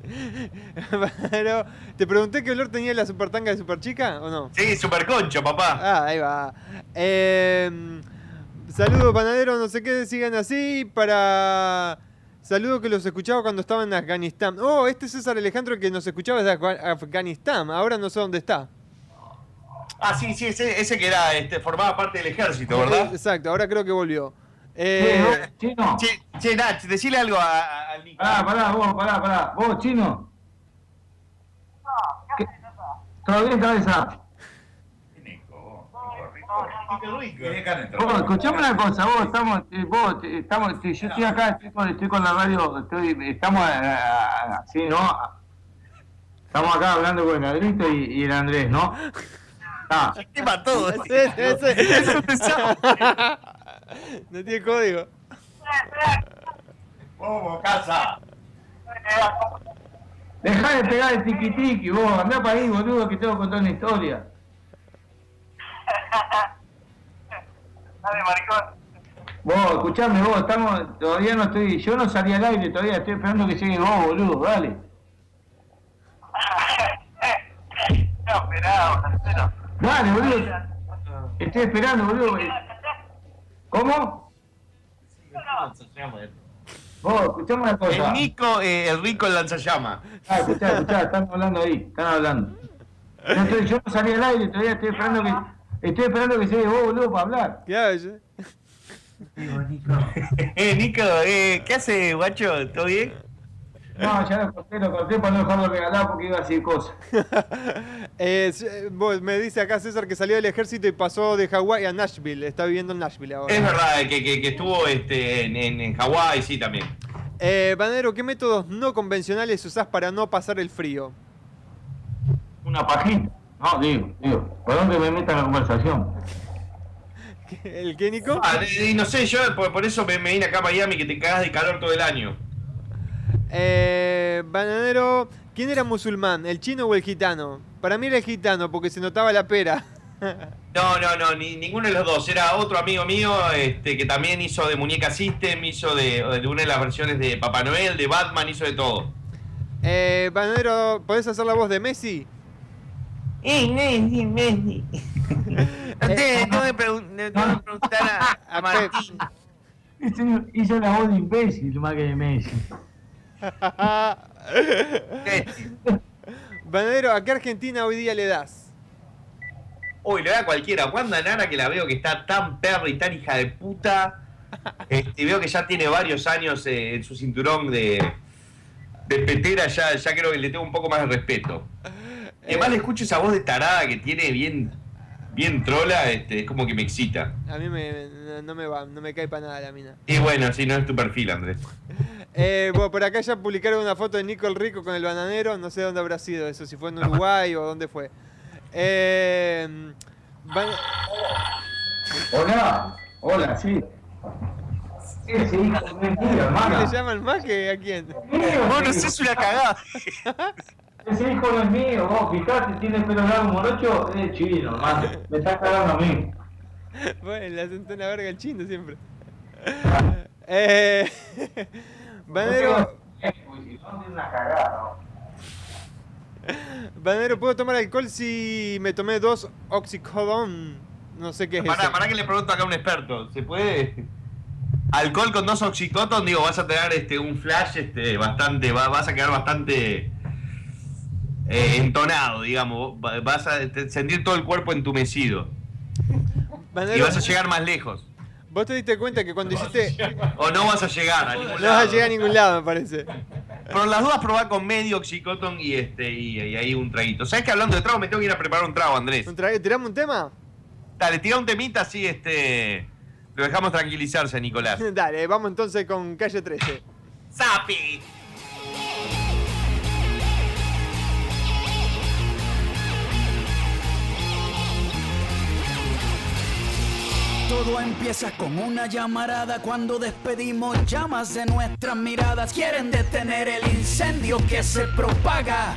<laughs> Banadero, ¿te pregunté qué olor tenía la super tanga de super chica o no? Sí, super concho, papá. Ah, ahí va. Eh, saludos, panadero, no sé qué, sigan así. Para. Saludo que los escuchaba cuando estaba en Afganistán. Oh, este es César Alejandro que nos escuchaba desde Afga- Afganistán. Ahora no sé dónde está. Ah, sí, sí, ese, ese que era, este, formaba parte del ejército, ¿verdad? Exacto, ahora creo que volvió. Eh, Chino. Che, che, Nach, decile algo a- a- al Nico. Pará, pará, vos, pará, pará. Vos, chino. ¿Qué? ¿Todo bien, cabeza? Vos, escuchame una cosa, vos estamos, eh, vos, eh, estamos, eh, yo estoy acá, estoy con, estoy con la radio, estoy, estamos eh, así, ¿no? Estamos acá hablando con el Adrito y, y el Andrés, ¿no? Ah, Quema todo. ese- <laughs> ese- no tiene código. Vamos, casa. dejá de pegar el tiki tiki, vos, andá para ahí, boludo, que tengo que contar una historia. Dale, maricón. Vos, escuchame, vos, estamos, todavía no estoy, yo no salí al aire todavía, estoy esperando que llegue vos, boludo, dale. <laughs> No, esperá. Dale, boludo. Estoy esperando, boludo. ¿Cómo? Vos, escuchame una cosa. El Nico, eh, el rico el lanzallama. Ah, escuchá, escuchá, están hablando ahí, están hablando. Yo, estoy- yo no salí al aire, todavía estoy esperando que. Estoy esperando que llegue vos, boludo, para hablar. Claro, <laughs> yo- Eh, Nico, eh, ¿qué hace, guacho? ¿Todo bien? No, ya lo corté, lo corté para no dejarlo regalado porque iba a decir cosas. <laughs> Eh, me dice acá César que salió del ejército y pasó de Hawái a Nashville. Está viviendo en Nashville ahora. Es verdad, que, que, que estuvo este, en, en, en Hawái, sí, también. Eh, Banero, ¿qué métodos no convencionales usás para no pasar el frío? Una pajita. No, digo, digo, ¿por dónde me meta en la conversación? <laughs> ¿El qué, Nico? Ah, y no sé, yo por, por eso me, me vine acá a Miami, que te cagas de calor todo el año. Eh, Bananero, ¿quién era musulmán? ¿El chino o el gitano? Para mí era el gitano porque se notaba la pera. <laughs> No, no, no, ni, ninguno de los dos. Era otro amigo mío este, que también hizo de Muñeca System, hizo de, de una de las versiones de Papá Noel, de Batman, hizo de todo. Eh, Bananero, ¿podés hacer la voz de Messi? Eh, Messi, Messi. <laughs> No me preguntar a, <laughs> a Martín. Hizo, hizo la voz de imbécil más que de Messi. <laughs> Bananero, ¿a qué Argentina hoy día le das? Uy, le da a cualquiera. Wanda Nara, que la veo que está tan perra y tan hija de puta. Este, veo que ya tiene varios años eh, en su cinturón de, de petera. Ya, ya creo que le tengo un poco más de respeto. Y además le escucho esa voz de tarada que tiene bien, bien trola. Este, es como que me excita. A mí me, no, no me va, no me cae para nada la mina. Y bueno, si no es tu perfil, Andrés. <laughs> Eh, bueno, por acá ya publicaron una foto de Nico el Rico con el bananero. No sé dónde habrá sido eso, si fue en Uruguay o dónde fue. Eh, van- Hola, hola, sí. ¿Qué hermano. le llaman más que a quién? Vos no sos una cagada. <laughs> Ese hijo no es mío, vos fijate, tiene pelo largo morocho, es chino. Me está cagando a mí. <laughs> Bueno, le hacen una verga el chino siempre. <laughs> Eh, <laughs> Banero, cagada. Banero, ¿puedo tomar alcohol si me tomé dos oxicodón? No sé qué es Pará, eso. pará que le pregunto acá a un experto. ¿Se puede? Alcohol con dos oxycoton, digo, vas a tener este un flash este bastante, va- vas a quedar bastante eh, entonado, digamos. Va- Vas a sentir todo el cuerpo entumecido. Y vas a llegar más lejos. vos te diste cuenta que cuando hiciste... O no vas a llegar a ningún No vas lado. a llegar a ningún lado, me parece. Pero las dudas probá con medio oxycoton y este y, y ahí un traguito. ¿Sabes que hablando de trago me tengo que ir a preparar un trago, Andrés? ¿Un tra- ¿Tiramos un tema? Dale, tira un temita así, este. Lo dejamos tranquilizarse, Nicolás. <laughs> Dale, vamos entonces con calle 13. ¡Sapi! Todo empieza con una llamarada cuando despedimos llamas de nuestras miradas. Quieren detener el incendio que se propaga.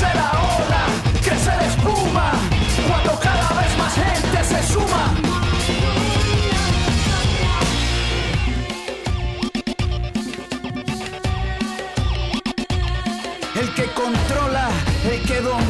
Crece la ola, crece la espuma, cuando cada vez más gente se suma. El que controla, el que domina,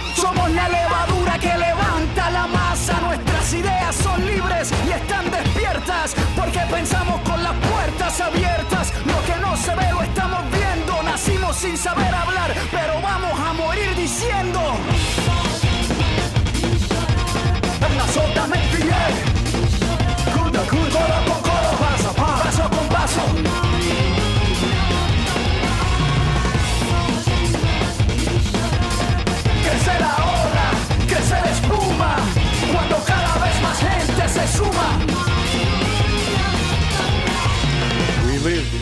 Somos la levadura que levanta la masa. Nuestras ideas son libres y están despiertas. Porque pensamos con las puertas abiertas. Lo que no se ve lo estamos viendo. Nacimos sin saber hablar, pero vamos a morir diciendo.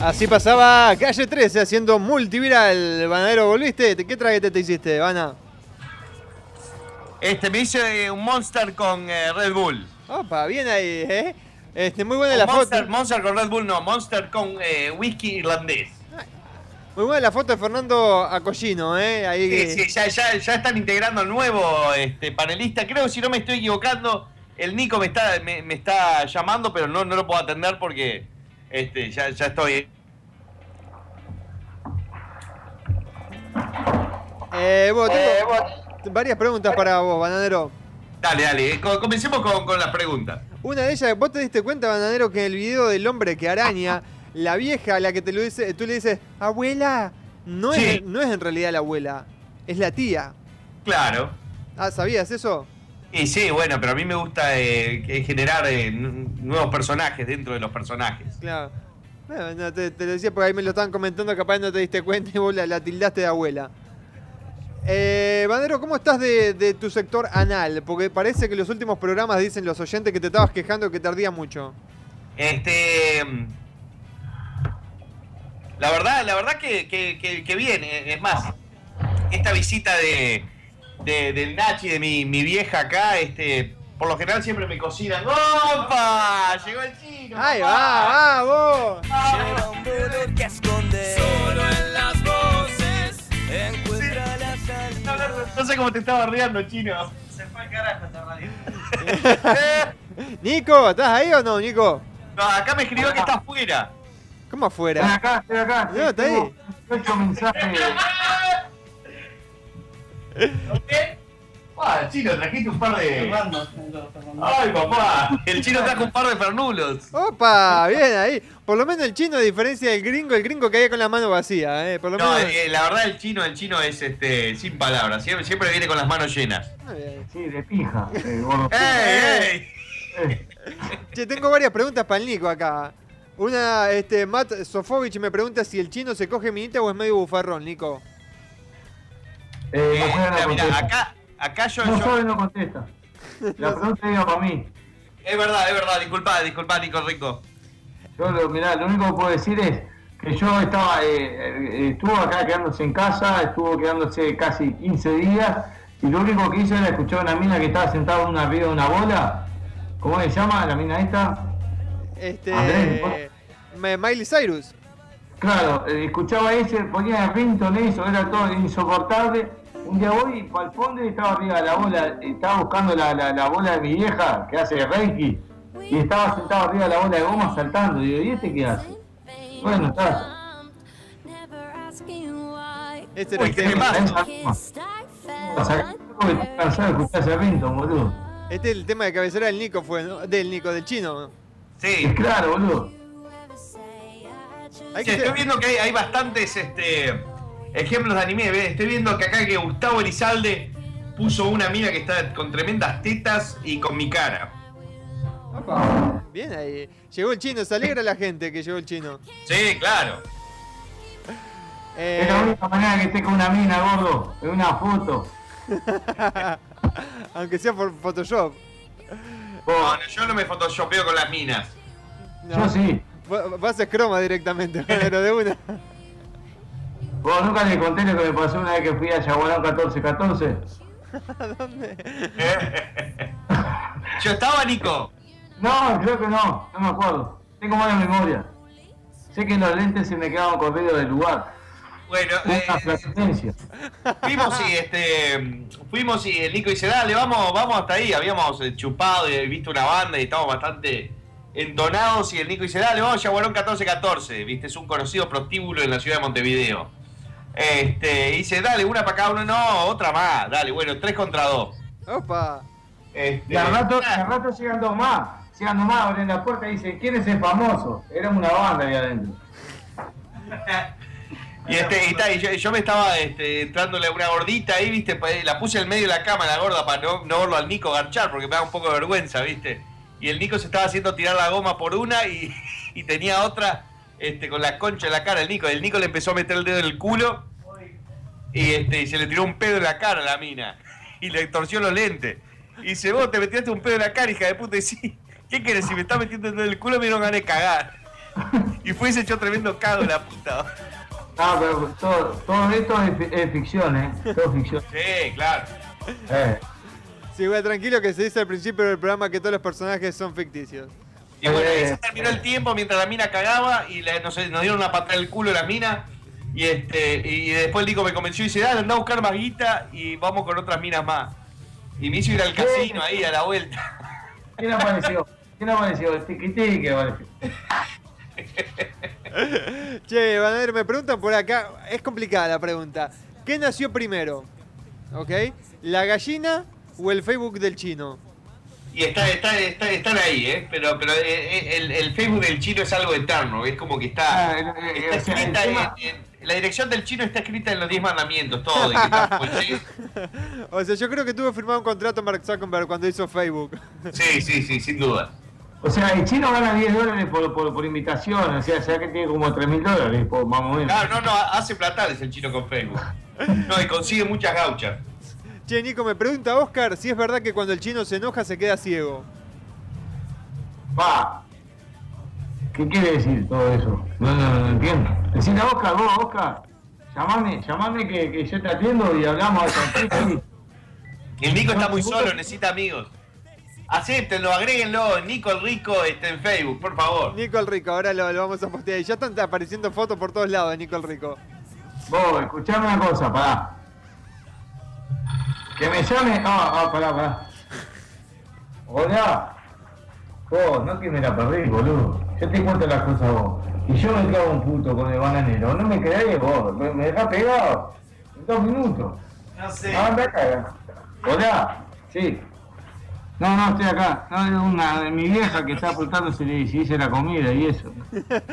Así pasaba Calle 13 haciendo multiviral. Banadero, ¿volviste? ¿Qué traguete te hiciste, Vana? Este, me hice eh, un Monster con eh, Red Bull. Opa, bien ahí, ¿eh? Este, muy buena la Monster, foto. Monster con Red Bull, no, Monster con eh, whisky irlandés. Muy buena la foto de Fernando Acollino, ¿eh? Ahí que- Sí, sí, ya, ya, ya están integrando al nuevo este, panelista. Creo que si no me estoy equivocando, el Nico me está, me, me está llamando, pero no, no lo puedo atender porque este, ya, ya estoy. Eh, vos, tengo varias preguntas para vos, Bananero. Dale, dale, eh, co- comencemos con, con las preguntas. Una de ellas, vos te diste cuenta, Bananero, que en el video del hombre que araña, <laughs> la vieja a la que te lo dice, tú le dices, abuela, no, Sí. es, no es en realidad la abuela, es la tía. Claro. Ah, ¿sabías eso? Y sí, bueno, pero a mí me gusta eh, generar eh, nu- nuevos personajes dentro de los personajes. Claro. No, te, te lo decía porque ahí me lo estaban comentando, capaz no te diste cuenta y vos la, la tildaste de abuela. Eh, Bandero, ¿cómo estás de, de tu sector anal? Porque parece que los últimos programas dicen los oyentes que te estabas quejando que tardía mucho. Este. La verdad, la verdad que, que, que- que bien. eh, Es más, esta visita de, de- del Nachi, de mi, mi vieja acá, este. Por lo general siempre me cocinan. ¡Opa! Llegó el chino. ¡Ahí va, va, vos! Lleva un dolor que esconde. Solo en las voces encuentra la salida. No sé cómo te estaba riendo, chino. Se fue al carajo esta radio. <laughs> Nico, ¿estás ahí o no, Nico? No, acá me escribió que está afuera. ¿Cómo afuera? Estoy acá, estoy acá. No, está ahí. Tengo ocho mensajes. Ah, chino, trajiste un par de. Ay, papá. El chino trajo un par de fernulos. Opa, bien ahí. Por lo menos el chino, a diferencia del gringo, el gringo caía con la mano vacía, eh. Por lo No, menos. eh, la verdad el chino, el chino es este sin palabras. Siempre, siempre viene con las manos llenas. Sí, de pija. eh. <laughs> ¡Ey, ey! Che, tengo varias preguntas para el Nico acá. Una, este, Matt Sofovich me pregunta si el chino se coge minita o es medio bufarrón, Nico. Eh, no sabe, Mira, no mira, contesta. acá, acá yo, No yo- sabe, no contesta. La pregunta iba para mí. Es verdad, es verdad, disculpa, disculpa, Nico Rico. Yo lo, mirá, lo único que puedo decir es que yo estaba, eh, eh, estuvo acá quedándose en casa, estuvo quedándose casi 15 días, y lo único que hizo era escuchar a una mina que estaba sentada en una arriba de una bola. ¿Cómo se llama la mina esta? Este. Andrés, Miley Cyrus. Claro, eh, escuchaba ese, ponía el ringtone, eso era todo insoportable. Un día voy para el fondo y estaba arriba de la bola, estaba buscando la, la, la bola de mi vieja que hace Reiki y estaba sentado arriba de la bola de goma saltando. Digo, ¿y este qué hace? Bueno, está. Este era Uy, el tema. Este es el tema de cabecera del Nico, fue, ¿no? Del Nico, del chino. Sí. Es claro, boludo. Hay Sí, que estoy viendo que hay, hay bastantes este, ejemplos de anime. ¿ves? Estoy viendo que acá que Gustavo Elizalde puso una mina que está con tremendas tetas y con mi cara. Opa, Bien ahí. Llegó el chino, se alegra la gente que llegó el chino. Sí, claro. Eh, Es la única manera que esté con una mina, gordo. En una foto. <laughs> aunque sea por Photoshop. No, no, yo no me photoshopeo con las minas. No. Yo sí. Vos haces croma directamente, <laughs> pero de una. Vos nunca le conté lo que me pasó una vez que fui a Yaguarón 1414. ¿A dónde? <laughs> Yo estaba, Nico. No, creo que no, no me acuerdo. Tengo mala memoria. Sé que los lentes se me quedaban corridos del lugar. Bueno, eh, fuimos y este fuimos y el Nico dice, dale, vamos, vamos hasta ahí. Habíamos eh, chupado y visto una banda y estábamos bastante entonados y el Nico dice, dale, vamos a Yaguarón 1414, viste, es un conocido prostíbulo en la ciudad de Montevideo. Este, y dice, dale, una para cada uno, no, otra más, dale, bueno, tres contra dos. Opa. Este, Y al rato, al rato llegan dos más. Llegan dos más, abren la puerta y dicen, ¿quién es el famoso? Éramos una banda ahí adentro. <laughs> Y, este, y, ta, y yo, yo me estaba este, entrándole a una gordita ahí, viste, pa- la puse en medio de la cama la gorda para no, no verlo al Nico garchar, porque me da un poco de vergüenza, viste. Y el Nico se estaba haciendo tirar la goma por una y, <laughs> y tenía otra este, con la concha en la cara el Nico. El Nico le empezó a meter el dedo en el culo y, este, y se le tiró un pedo en la cara a la mina. Y le torció los lentes. Y dice, vos te metiste un pedo en la cara, hija de puta. Y sí, <laughs> ¿qué querés? Si me estás metiendo en el culo, me no gané cagar. Y fue y se echó tremendo cago la puta. Ah, pero todo, todo esto es, fi- es ficción, ¿eh? Todo es ficción. Sí, claro. Eh. Sí, güey, tranquilo que se dice al principio del programa que todos los personajes son ficticios. Y bueno, ahí Eh. se terminó el tiempo mientras la mina cagaba y le- nos, nos dieron una patada en el culo a la mina. Y este y después el Nico me convenció y dice, dale, anda a buscar más guita y vamos con otras minas más. Y me hizo ir al casino ahí a la vuelta. ¿Quién apareció? ¿Quién apareció? El Tiki apareció. Che, van a ver, me preguntan por acá, es complicada la pregunta. ¿Qué nació primero? ¿Ok? ¿La gallina o el Facebook del chino? Y está, está, está- están ahí, ¿eh? Pero, pero eh, eh, el, el Facebook del chino es algo eterno, es como que está, Ah, eh, está o sea, el escrita tema- en, en- la dirección del chino está escrita en los 10 mandamientos, todo. y que <laughs> O sea, yo creo que tuvo firmado un contrato Mark Zuckerberg cuando hizo Facebook. sí, sí, sí, sin duda. O sea, el chino gana 10 dólares por, por, por invitación, o sea, ya que tiene como 3 mil dólares, por, más o menos. Claro, no, no, hace platales el chino con Facebook. No, y consigue muchas gauchas. Che, Nico, me pregunta Oscar si es verdad que cuando el chino se enoja se queda ciego. Pa. ¿Qué quiere decir todo eso? No, no, no, entiendo. Decime a Oscar, vos, Oscar. Llamame, llamame que, que yo te atiendo y hablamos tranquilo. <laughs> El Nico está muy solo, necesita amigos. Acéptenlo, agréguenlo, Nico el Rico este, en Facebook, por favor. Nico el Rico, ahora lo, lo vamos a postear. Ya están apareciendo fotos por todos lados de Nico el Rico. Vos, escuchame una cosa, pará. Que me llame. Ah, ah, pará, pará. Hola. Vos, no que me la perdí, boludo. Yo te cuento las cosas a vos. Y yo me clavo un puto con el bananero. No me crees vos. Me, me dejás pegado. En dos minutos. No sé. Ah, anda a cagar. Hola, sí. No, no, estoy acá. No, es una de mi vieja que está preguntando si le si hice la comida y eso.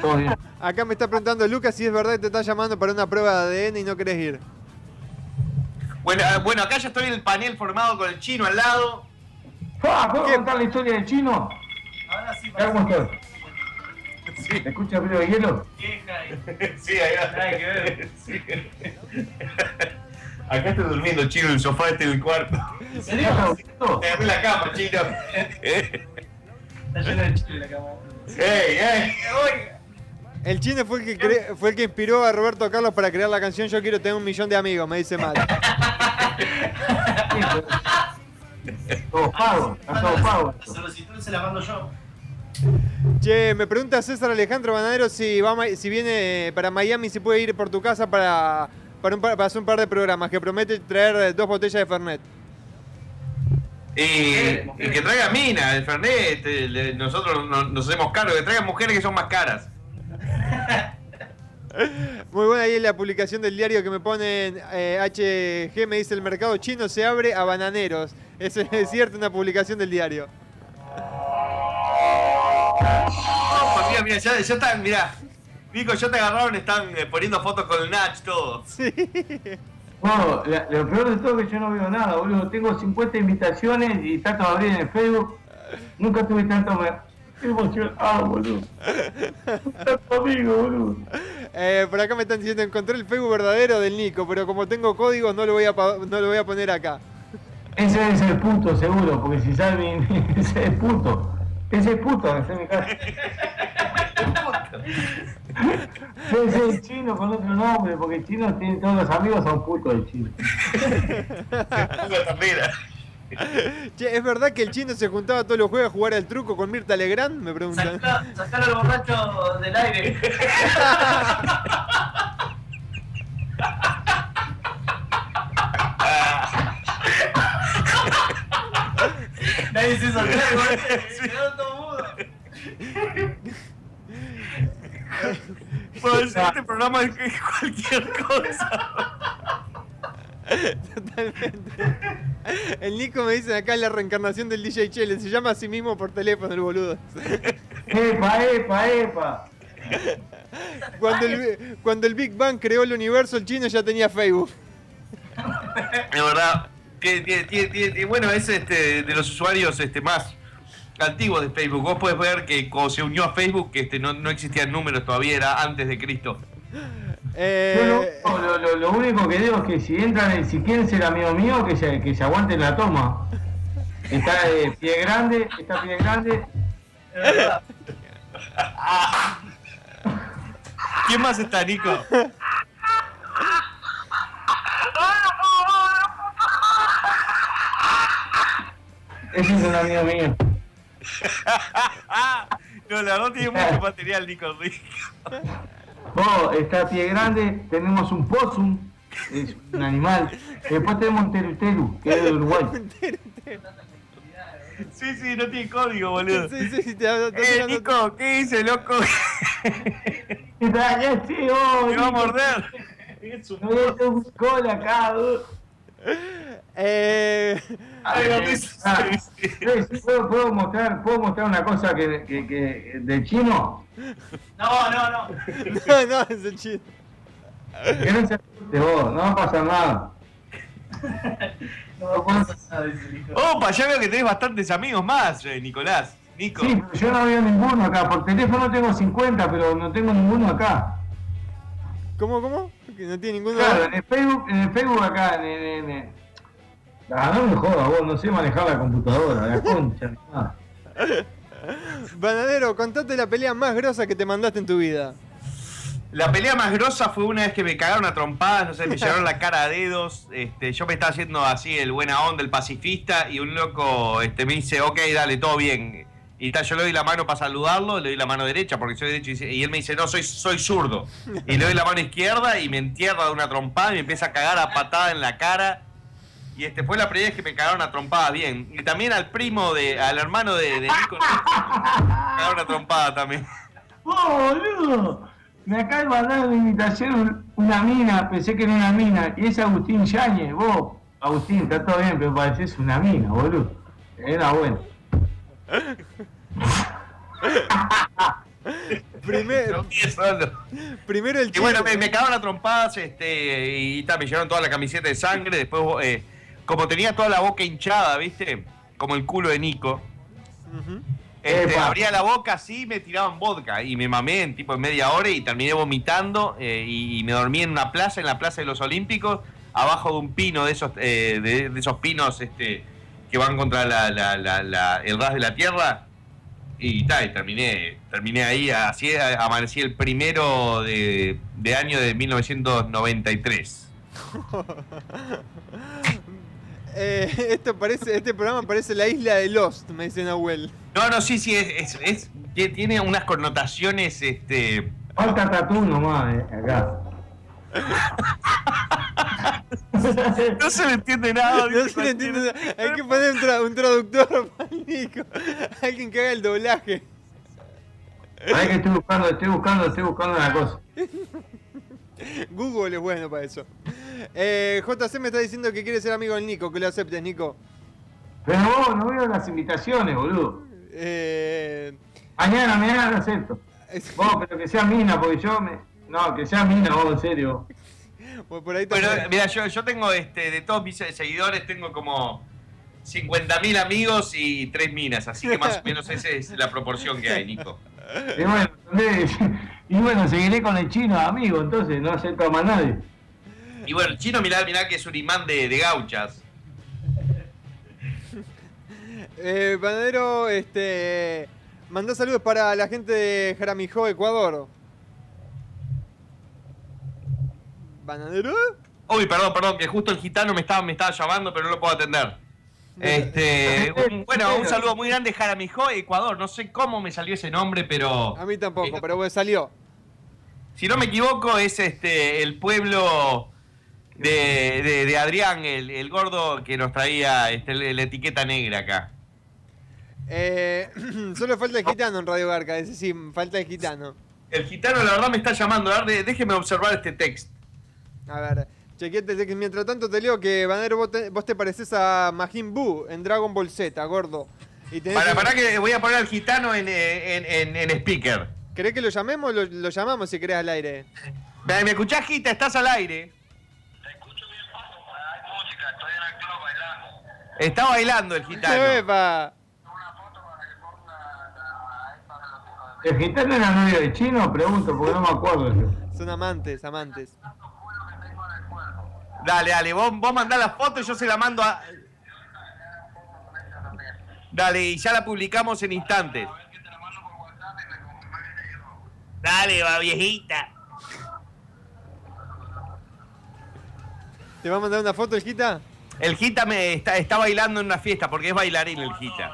Todo bien. Acá me está preguntando Lucas si es verdad que te está llamando para una prueba de ADN y no querés ir. Bueno, ah, bueno, acá ya estoy en el panel formado con el chino al lado. Ah, ¿Puedo contar la historia del chino? Ahora sí, ¿Cómo estoy? ¿Me escucha el ruido de hielo? Sí, ahí va. Nada que ver. Sí. Acá estoy durmiendo, chino, en el sofá este del cuarto. ¿En serio? Te agarré la cama, chino. Está lleno de chile la cama. ¡Ey, ey! El chino fue el, que cre- fue el que inspiró a Roberto Carlos para crear la canción Yo quiero tener un millón de amigos, me dice mal. <laughs> Todo pago, todo pago. La solicitud se la mando yo. Che, me pregunta César Alejandro Banadero si, va si viene para Miami, si puede ir por tu casa para, para, un para hacer un par de programas, que promete traer eh, dos botellas de Fernet. Y, y que traiga mina, el Fernet, el- el- nosotros no- nos hacemos cargo, que traigan mujeres que son más caras. Muy buena ahí la publicación del diario que me ponen eh, HG, me dice el mercado chino se abre a bananeros. Es, es cierto, una publicación del diario. Opa, mira, mira, ya, ya están, mira. Nico, ya te agarraron, están eh, poniendo fotos con el Nach, todo. Sí. No, la- lo peor de todo es que yo no veo nada, boludo. Tengo 50 invitaciones y trato de abrir en el Facebook. Nunca tuve tanto. Emocionado, boludo. Tanto amigo, boludo. Eh, por acá me están diciendo, encontré el Facebook verdadero del Nico, pero como tengo códigos no lo voy a, no lo voy a poner acá. Ese es el puto, seguro, porque si sabe mi. <laughs> Ese es el puto. Ese es el puto, ese es mi casa. Ese es el chino con otro nombre, porque el chino tiene todos los amigos son putos del chino. <laughs> Che, ¿es verdad que el chino se juntaba todos los jueves a jugar al truco con Mirta Legrand? Me preguntan. Sacá- Sacalo al borracho del aire. <laughs> Nadie se hizo cargo, ¿eh? Quedó todo mudo. Puedo decir, este programa es <laughs> cualquier cosa. Totalmente. El Nico me dice acá la reencarnación del DJ Chele. Se llama a sí mismo por teléfono el boludo. ¡Epa, epa, epa! Cuando el, cuando el Big Bang creó el universo, el chino ya tenía Facebook. De verdad, tiene- tiene- tiene- tiene- bueno, es este de los usuarios este más antiguos de Facebook. Vos podés ver que cuando se unió a Facebook este, no, no existían números todavía, era antes de Cristo. Eh, Yo lo, lo- lo- único que digo es que si entran, si quieren ser amigo mío, que se, que se aguanten la toma. Está eh, pie grande, está pie grande. <laughs> ¿Quién más está, Nico? Ese es un amigo mío. <laughs> no, la verdad tiene mucho material, Nico Rico. <laughs> Oh, está pie grande, tenemos un possum, es un animal. Después tenemos un teruteru, que es de Uruguay. <laughs> Sí, sí, no tiene código, boludo. Sí, sí, sí, te, te- Eh, Nico, ¿qué dice, loco? Está, sí, oh, Me va a morder. A hacer un gol acá. Eh, ¿puedo, puedo mostrar, ¿Puedo mostrar una cosa que, que, que del chino? No, no, no. <laughs> no, no, es el chino. Que no se asuste vos, no va a pasar nada. <laughs> No pasa nada, dice el hijo. Opa, ya veo que tenés bastantes amigos más, eh, Nicolás. Nico. Sí, pero yo no veo ninguno acá. Por teléfono tengo 50, pero no tengo ninguno acá. ¿Cómo, cómo? Que no tiene ninguno. Claro, en el Facebook, en el Facebook acá, en, en, en- Ah, no me jodas vos, no sé manejar la computadora, la concha. de <laughs> nada. Banadero, contate la pelea más grosa que te mandaste en tu vida. La pelea más grosa fue una vez que me cagaron a trompadas, no sé, me llevaron la cara a dedos. Este, yo me estaba haciendo así el buena onda, el pacifista, y un loco este, me dice, ok, dale, todo bien. Y tal, yo le doy la mano para saludarlo, le doy la mano derecha porque soy derecho, y dice- y él me dice, no, soy, soy zurdo. Y le doy la mano izquierda y me entierra de una trompada y me empieza a cagar a patada en la cara. Y este fue la primera vez que me cagaron a trompada bien. Y también al primo de, al hermano de, de Nico, me cagaron a trompada también. <laughs> ¡Oh, boludo! Me acaba de mandar una invitación un- una mina, pensé que era una mina, y es Agustín Yáñez, vos. Agustín, está todo bien, pero pareces una mina, boludo. Era bueno. <laughs> Primero, primero el Y bueno, me, me cagaron a trompadas este, y ta, me llevaron toda la camiseta de sangre. Después, eh, como tenía toda la boca hinchada, ¿viste? Como el culo de Nico. Este, abría la boca así me tiraban vodka y me mamé en tipo en media hora y terminé vomitando eh, y, y me dormí en una plaza, en la Plaza de los Olímpicos, abajo de un pino de esos, eh, de, de esos pinos este, que van contra la- la- la- la- el ras de la tierra. Y, ta, y terminé, terminé ahí, así amanecí el primero de, de año de 1993. <laughs> Eh, <laughs> esto parece, este programa parece la isla de Lost, me dice Nahuel. No, no, sí, sí, es, es- es- que tiene unas connotaciones, este... Falta tatú nomás, eh, acá. <laughs> No se me entiende nada. No se le entiende nada. Hay que poner un, tra- un traductor. <laughs> Alguien que haga el doblaje. Sabés que estoy buscando, estoy buscando, estoy buscando una cosa. <laughs> Google es bueno para eso. Eh, JC me está diciendo que quiere ser amigo del Nico, que lo aceptes, Nico. Pero vos no veo las invitaciones, boludo. Eh, Mañana, mañana lo acepto. Vos, pero que sea mina, porque yo me. No, que sea mina, vos, en serio. pues por ahí Bueno, mira, yo, yo tengo, este, de todos mis seguidores, tengo como 50.000 amigos y 3 minas, así que más o menos esa es la proporción que hay, Nico. Y bueno, ¿entendés? <laughs> y bueno, seguiré con el chino, amigo, entonces no acepto a más nadie. Y bueno, el chino, mirá, mirá que es un imán de, de gauchas. Eh, Panadero, este. Mandá saludos para la gente de Jaramijó, Ecuador. ¿Bananero? Uy, perdón, perdón, que justo el gitano me estaba, me estaba llamando, pero no lo puedo atender. Este, un- bueno, un saludo muy grande, Jaramijó, Ecuador. No sé cómo me salió ese nombre, pero A mí tampoco, pero bueno, salió. si no me equivoco, es este el pueblo de, de- de Adrián, el, el gordo que nos traía este, la etiqueta negra acá. Eh, <clears throat> solo falta el gitano en Radio Garca, ese sí, falta el gitano. El gitano, la verdad, me está llamando. A ver, de- déjeme observar este texto. A ver, chequete, que mientras tanto te leo que Banero vos te, vos te pareces a Majin Buu en Dragon Ball Z, gordo. Y tenés Para, para que voy a poner al gitano en, eh, en, en- en speaker. ¿Querés que lo llamemos? Lo, lo llamamos si querés al aire. ¿Me, me escuchás, Gita? Estás al aire. Está bailando el gitano. ¡Epa! ¿El gitano era novio de chino? Pregunto, porque no me acuerdo yo. Son amantes, amantes. Dale, dale, vos, vos mandá la foto y yo se la mando a. Dale, y ya la publicamos en instantes. Dale, va viejita. ¿Te va a mandar una foto el Gita? El Gita me está, está bailando en una fiesta porque es bailarín el Gita.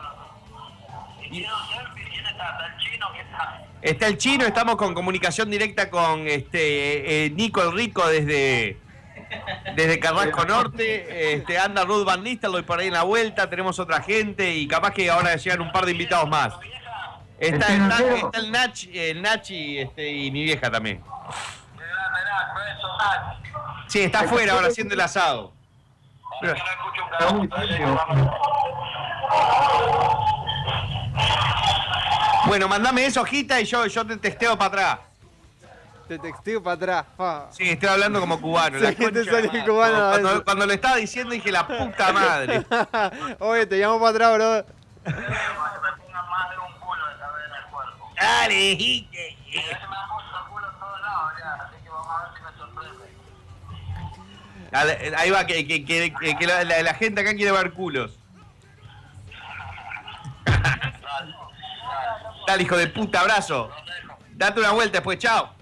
Y- Está el chino, estamos con comunicación directa con este eh, Nico el Rico desde, desde Carrasco Norte. Este, anda Ruth Van Nistelrooy por ahí en la vuelta, tenemos otra gente y capaz que ahora llegan un par de invitados más. Está, ¿El está- está el Nachi, el Nachi este, y mi vieja también. Sí, está afuera ahora haciendo el asado. Bueno, mandame eso, Gita, y yo, yo te testeo para atrás. Te texteo para atrás. fa. Sí, estoy hablando como cubano. Sí, la te cubano Cuando, cuando lo estaba diciendo dije la puta madre. <laughs> Oye, te llamo para atrás, bro. Dale. Dale, Ahí va, que, que- que- que- que la, la- la gente acá quiere ver culos. <laughs> Dale, hijo de puta, abrazo. Date una vuelta después, chao.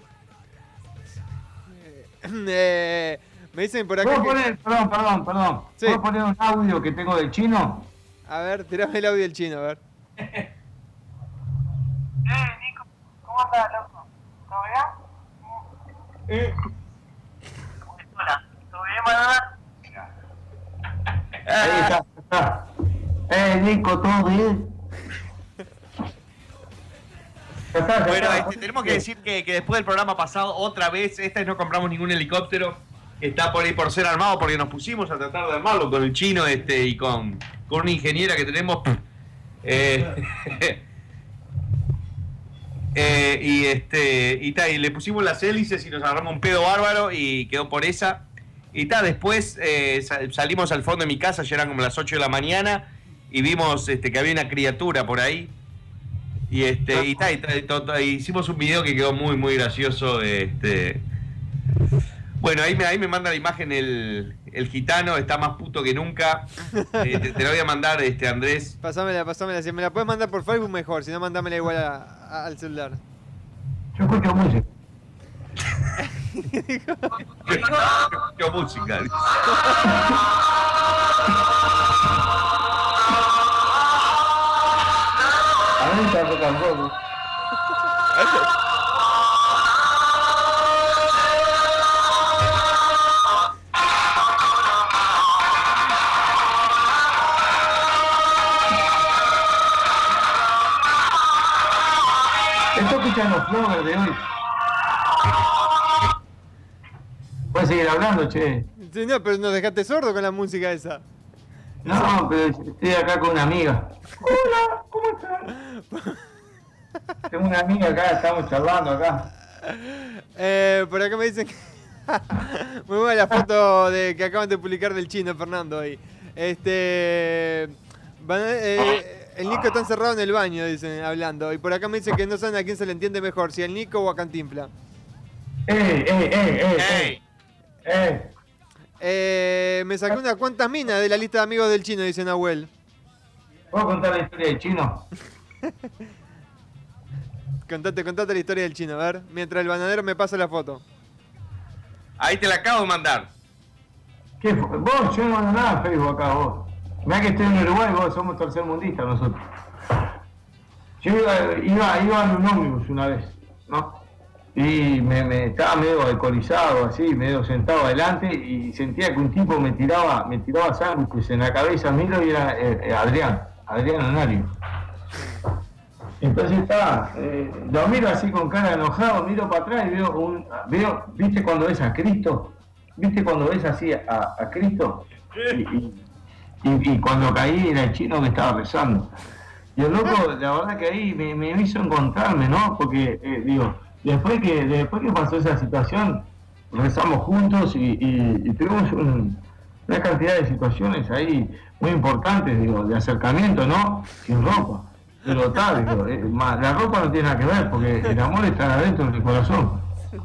<laughs> Eh, me dicen por acá ¿Puedo que... poner, perdón, perdón, perdón. Sí. ¿Puedo poner un audio que tengo del chino? A ver, tirame el audio del chino, a ver. <laughs> ¿Cómo andás, loco? ¿Todo bien? Hola, ¿todo bien, Maradona? Ahí está, está. Eh, Nico, ¿todo bien? Bueno, este, tenemos que decir que, que después del programa pasado, otra vez, esta vez no compramos ningún helicóptero. está por ahí por ser armado porque nos pusimos a tratar de armarlo con el chino este y con, con una ingeniera que tenemos. Eh, <laughs> eh, y este y, ta, y le pusimos las hélices y nos agarramos un pedo bárbaro y quedó por esa. Y ta, después eh, sa- salimos al fondo de mi casa, ya eran como las 8 de la mañana, y vimos este, que había una criatura por ahí. Y este, y, ta, y ta, y to- to- y hicimos un video que quedó muy, muy gracioso. Este. Bueno, ahí me, ahí me manda la imagen el, el gitano, está más puto que nunca. <laughs> Eh, te, te la voy a mandar, este, Andrés. Pasámela, pasámela. Si me la puedes mandar por Facebook, mejor. Si no, mandámela igual a- a- al celular. Yo escucho música. Qué música. <laughs> A mí me está rock and roll. Estoy escuchando Flower de hoy. Puedes seguir hablando, che. No, pero nos dejaste sordo con la música esa. No, pero estoy acá con una amiga. Hola, ¿cómo estás? Tengo una amiga acá, estamos charlando acá. Eh, por acá me dicen que... <laughs> Muy buena la foto de que acaban de publicar del chino, Fernando, ahí. Este... van eh, el Nico está encerrado en el baño, dicen, hablando. Y por acá me dicen que no saben a quién se le entiende mejor, si al Nico o a Cantimpla. ¡Ey, ey, ey, ey! ¡Ey! ¡Ey! Eh, me saqué unas cuantas minas de la lista de amigos del chino, dice Nahuel. ¿Puedo contar la historia del chino? <laughs> Contate, contate la historia del chino, a ver. Mientras el bananero me pasa la foto. Ahí te la acabo de mandar. ¿Qué fue? Vos, yo no mando nada en Facebook acá, vos. Mirá que estoy en Uruguay, vos somos tercermundistas nosotros. Yo iba, iba, iba en un ómnibus una vez, ¿no? Y me, estaba medio alcoholizado, así, medio sentado adelante, y sentía que un tipo me tiraba, me tiraba sándwiches en la cabeza, miro y era eh, Adrián, Adrián Anario. Entonces está, eh, lo miro así con cara enojado, miro para atrás y veo un, veo, ¿viste cuando ves a Cristo? ¿Viste cuando ves así a, a Cristo? Y, cuando caí era el chino que estaba rezando. Y el loco, la verdad que ahí me, me hizo encontrarme, ¿no? Porque, eh, digo, después que, después que pasó esa situación, rezamos juntos y, y- tuvimos un- una cantidad de situaciones ahí muy importantes, digo, de acercamiento, ¿no? Sin ropa. Pero tal, digo, eh, la ropa no tiene nada que ver, porque el amor está adentro del corazón.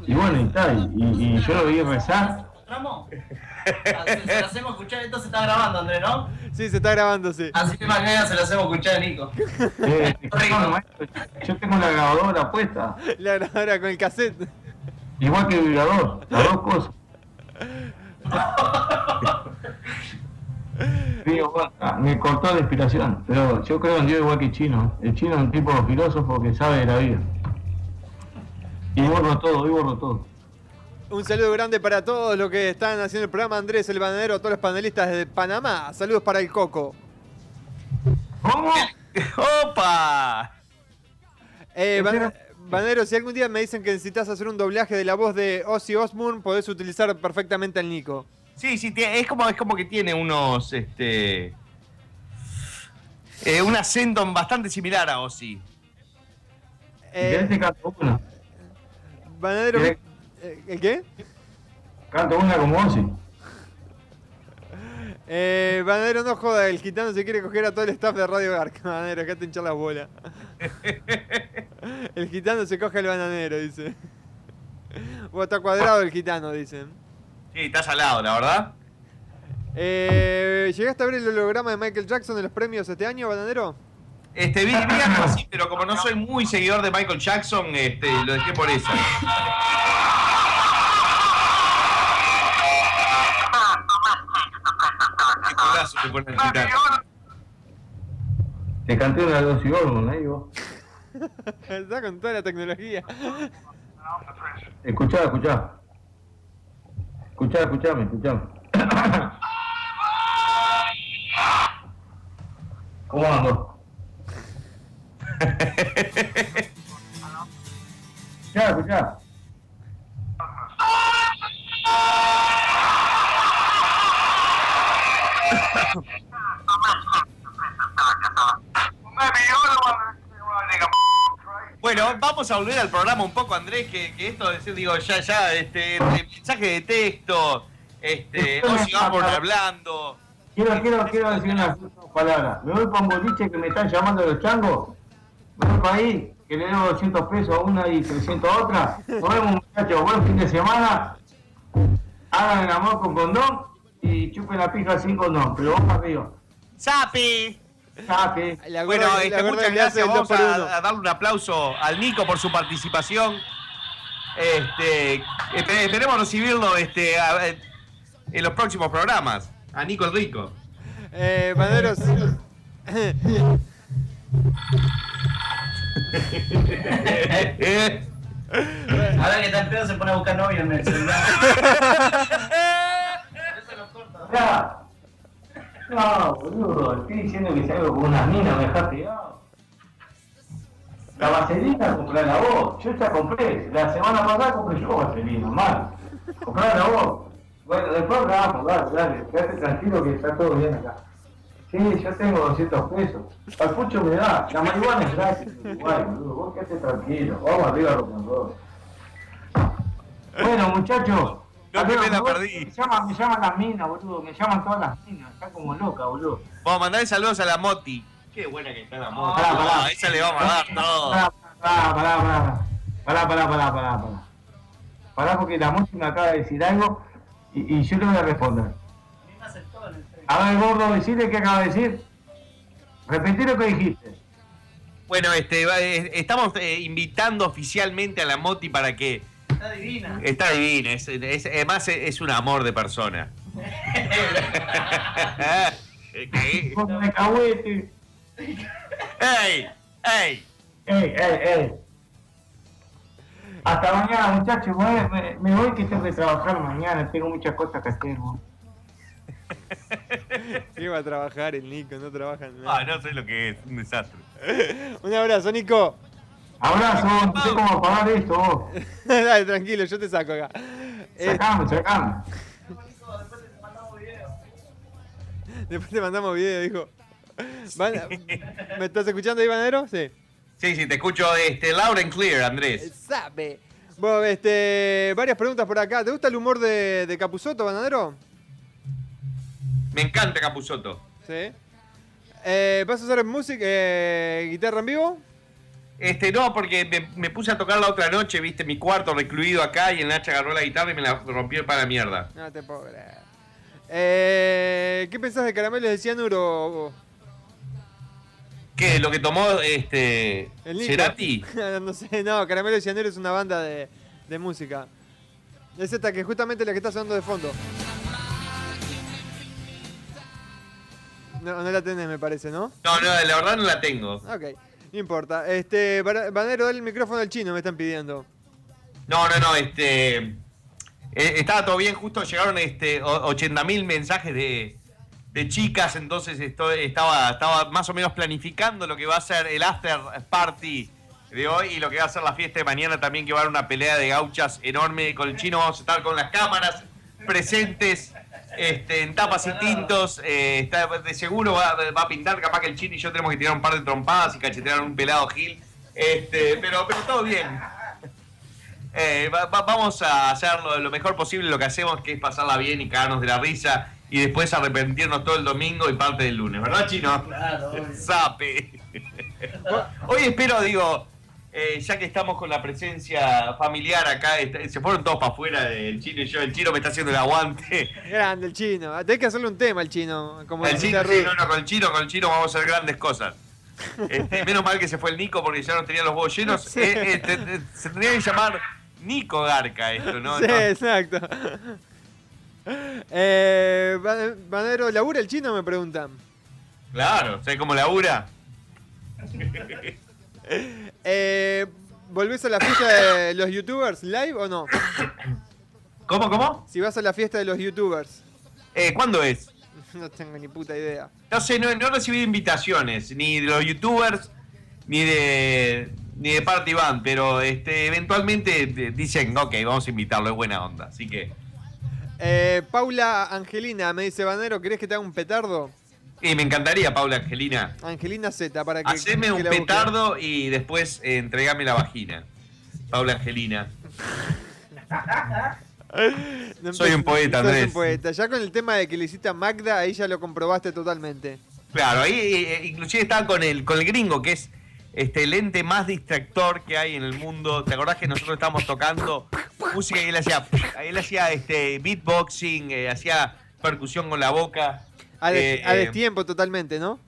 Y bueno, y tal, y yo lo vi rezar. ¿Tramo? Se, lo hacemos escuchar, esto se está grabando, André, ¿no? Sí, se está grabando, sí. Así que mañana se lo hacemos escuchar a Nico. <laughs> Eh, yo tengo la grabadora puesta, La grabadora con el cassette. igual que el vibrador, las dos cosas. Digo, bueno, ah, me cortó la inspiración, pero yo creo en Dios igual que el chino. El chino es un tipo filósofo que sabe de la vida. Y borro todo, y borro todo. Un saludo grande para todos los que están haciendo el programa. Andrés, el bananero, todos los panelistas de Panamá. Saludos para el Coco. ¿Cómo? ¡Opa! Eh, Ban- Bananero, si algún día me dicen que necesitas hacer un doblaje de la voz de Ozzy Osbourne, podés utilizar perfectamente al Nico. Sí, sí, es como, es como que tiene unos, este... eh, un acento bastante similar a Ozzy. ¿Querés te eh, ¿el qué? Canto una como Ozzy. Eh, Bananero, no joda, el gitano se quiere coger a todo el staff de Radio Garca. <laughs> Bananero, acá te hinchar las bolas. <laughs> el gitano se coge al bananero, dice. O está cuadrado el gitano, dicen. Sí, está salado, la verdad. Eh, ¿Llegaste a ver el holograma de Michael Jackson en los premios este año, Bananero? Este, vi, vi algo así, pero como no soy muy seguidor de Michael Jackson, este, lo dejé por eso. Qué te. Te canté una de Ozzy Osbourne, ahí vos. Está con toda la tecnología. Escuchá, escuchá. Escuchá, escuchame, escuchame. ¿Cómo ando? Escuchá, escuchá. Bueno, vamos a volver al programa un poco, Andrés, que, que esto, es, digo, ya, ya, este, mensaje de texto, este, Ozzy Osbourne hablando. Quiero, quiero, quiero decir unas palabras. Me voy un boliche que me están llamando los changos. Voy para ahí, que le debo 200 pesos a una y 300 a otra. Nos vemos, muchachos. Buen fin de semana. Hagan el amor con condón y chupen la pija sin condón. Pero vamos arriba. ¡Sapi! Sapi. Bueno, este, muchas gracias. Vamos a, a darle un aplauso al Nico por su participación. Este, espe- esperemos recibirlo este, a- en los próximos programas. A Nico el Rico. Eh, Banderos. <laughs> <laughs> Ahora que el pedo se pone a buscar novio en el celular. Ya. No, boludo, estoy diciendo que salgo con una mina, me dejás pegado. La vaselina comprala vos, yo ya compré, la semana pasada compré yo vaselina, mal. Comprala vos. Bueno, después hablamos, dale, dale, quédate tranquilo que está todo bien acá. Sí, yo tengo 200 pesos. Al pucho me da, la marihuana es gratis en Uruguay, boludo, vos quédate tranquilo, vamos arriba rock and roll. Bueno, muchachos. No me la perdí. Me llaman, me llaman las minas, boludo. Me llaman todas las minas. Está como loca, boludo. Vamos a mandar saludos a la Moti. Qué buena que está la Moti. Pará, pará. Ah, esa le vamos a dar todo. Pará, pará, pará, pará. Pará, pará, pará, pará, pará. Pará porque la música me acaba de decir algo y, y yo le voy a responder. A ver, gordo, decirle qué acaba de decir. Repetí lo que dijiste. Bueno, este, va- estamos eh, invitando oficialmente a la Moti para que. Está divina. Está divina, es, es- además es, es un amor de persona. <laughs> ¡Ey! ¡Ey! Ey, ey, ey. Hasta mañana, muchachos. Me, me- me voy que tengo que trabajar mañana. Tengo muchas cosas que hacer, boludo. Iba a trabajar el Nico, no trabaja en nada. Ah, no sé lo que es, un desastre. <laughs> Un abrazo, Nico. Abrazo, no sé cómo apagar esto, vos. <laughs> Dale, tranquilo, yo te saco acá. Eh, Sacame, sacame. después te mandamos video, dijo. Van- ¿Me estás escuchando ahí, Banero? Sí. Sí, sí, te escucho este, loud and clear, Andrés. Sabe. Bueno, este, varias preguntas por acá. ¿Te gusta el humor de, de Capuzoto, Banadero? Me encanta Capuzoto. Sí. Eh, ¿Vas a usar música, eh, guitarra en vivo? Este, no, porque me, me puse a tocar la otra noche, viste, mi cuarto recluido acá y el Nacha agarró la guitarra y me la rompió para la mierda. No te puedo creer. Eh, ¿Qué pensás de caramelos de cianuro? ¿Qué? ¿Lo que tomó este El? Cerati? <laughs> no sé, no, Caramelo de Cianuro es una banda de, de música. Es esta que justamente la que está sonando de fondo. No, no la tenés, me parece, ¿no? No, no, la verdad no la tengo. Ok, no importa. Este, Ba- Banero, dale el micrófono al chino, me están pidiendo. No, no, no, este. eh, estaba todo bien, justo llegaron este 80.000 mensajes de, de chicas, entonces esto, estaba, estaba más o menos planificando lo que va a ser el after party de hoy y lo que va a ser la fiesta de mañana también, que va a haber una pelea de gauchas enorme con el chino. Vamos a estar con las cámaras presentes este, en tapas y tintos. eh, está, de seguro va, va a pintar, capaz que el chino y yo tenemos que tirar un par de trompadas y cachetear un pelado Gil. Este, pero, pero todo bien. Eh, va- va- vamos a hacer lo, lo mejor posible lo que hacemos, que es pasarla bien y cagarnos de la risa y después arrepentirnos todo el domingo y parte del lunes, ¿verdad, Chino? Claro. <laughs> Sape. Hoy espero, digo, eh, ya que estamos con la presencia familiar acá, se fueron todos para afuera el chino y yo, el chino me está haciendo el aguante. Grande el chino. Tenés que hacerle un tema al chino. Como El chino, sí, Ruth. no, no, con el chino, con el chino vamos a hacer grandes cosas. Este, menos mal que se fue el Nico porque ya no tenía los huevos llenos. <laughs> Sí. Eh, eh, te- te- se tendría que llamar Nico Garca esto, ¿no? Sí, No. exacto. Eh, Banero, ¿labura el chino? Me preguntan. Claro, ¿sabes cómo labura? <laughs> Eh, ¿Volvés a la fiesta de los youtubers live o no? ¿Cómo, cómo? Si vas a la fiesta de los youtubers. Eh, ¿Cuándo es? <laughs> No tengo ni puta idea. No sé, no, no he recibido invitaciones, ni de los youtubers, ni de ni de Party Band, pero este, eventualmente dicen, ok, vamos a invitarlo, es buena onda. Así que Eh, Paula Angelina me dice, Banero, ¿querés que te haga un petardo? Y me encantaría, Paula Angelina. Angelina Z, para que. Haceme que un busque. petardo y después eh, entregame la vagina. Paula Angelina. No Soy un poeta, Andrés. un poeta. Ya con el tema de que le hiciste a Magda, ahí ya lo comprobaste totalmente. Claro, ahí eh, inclusive estaba con el, con el gringo, que es este el ente más distractor que hay en el mundo. ¿Te acordás que nosotros estábamos tocando música y él hacía, él hacía este beatboxing, eh, hacía percusión con la boca? A, des- Eh, a eh, destiempo totalmente, ¿no?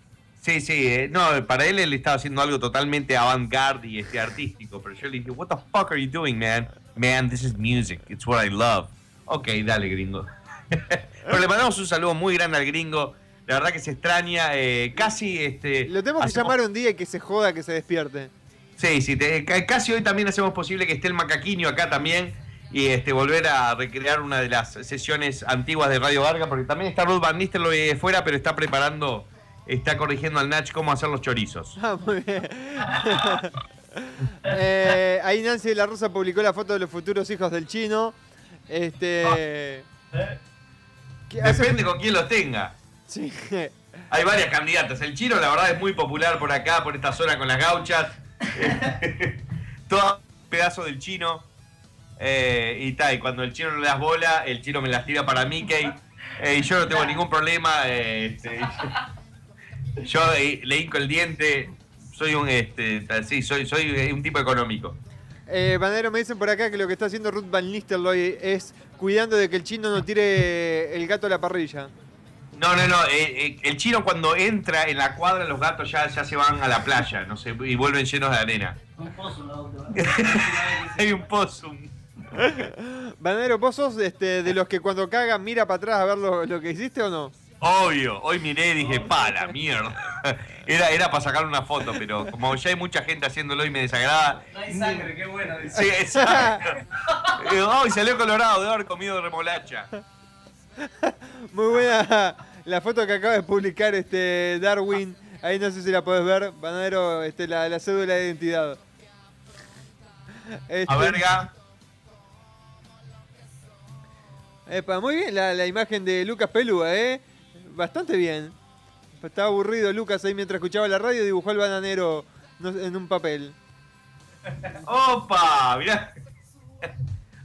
Sí, sí, eh, no, para él él estaba haciendo algo totalmente avant-garde y este, artístico, pero yo le dije, what the fuck are you doing, man? Man, this is music, it's what I love. Ok, dale, gringo. <laughs> pero le mandamos un saludo muy grande al gringo, la verdad que se extraña, eh, casi, este... Lo tenemos que llamar un día y que se joda, que se despierte. Sí, sí, te- ca- casi hoy también hacemos posible que esté el macaquinho acá también y este volver a recrear una de las sesiones antiguas de Radio Varga, porque también está Ruth Van Nistelrooy ahí fuera, pero está preparando, está corrigiendo al Nach cómo hacer los chorizos. Ah, muy bien. <laughs> Eh, ahí Nancy de la Rosa publicó la foto de los futuros hijos del chino. Este. ¿Qué hace- Depende con quién los tenga. Sí. <laughs> Hay varias candidatas. El chino, la verdad, es muy popular por acá, por esta zona con las gauchas. <laughs> Todo pedazo del chino. Eh, y tal, y cuando el chino no le das bola, el chino me las tira para Mickey. Eh, y yo no tengo ningún problema. eh, este, <laughs> yo eh, le hinco el diente. Soy un este, sí, soy, soy un tipo económico. Eh, Banero, me dicen por acá que lo que está haciendo Ruth Van Nistelrooy es cuidando de que el chino no tire el gato a la parrilla. No, no, no. eh, eh, el chino cuando entra en la cuadra, los gatos ya, ya se van a la playa, no sé, y vuelven llenos de arena. <laughs> Hay un possum. Banero, ¿vos sos este, de los que cuando cagan mira para atrás a ver lo, lo que hiciste o no? Obvio, hoy miré y dije, pa, la mierda. <laughs> Era, era para sacar una foto, pero como ya hay mucha gente haciéndolo y me desagrada. No hay sangre, qué bueno. dice. Sí, exacto. Eh, Ay, salió colorado de haber comido remolacha. Muy buena la foto que acaba de publicar este Darwin. Ahí no sé si la podés ver, Banero, este, la, la cédula de identidad. Este, A verga. Epa, muy bien la, la imagen de Lucas Pelúa, ¿eh? Bastante bien. Estaba aburrido Lucas ahí mientras escuchaba la radio dibujó al bananero en un papel. <laughs> ¡Opa! Mirá. <laughs>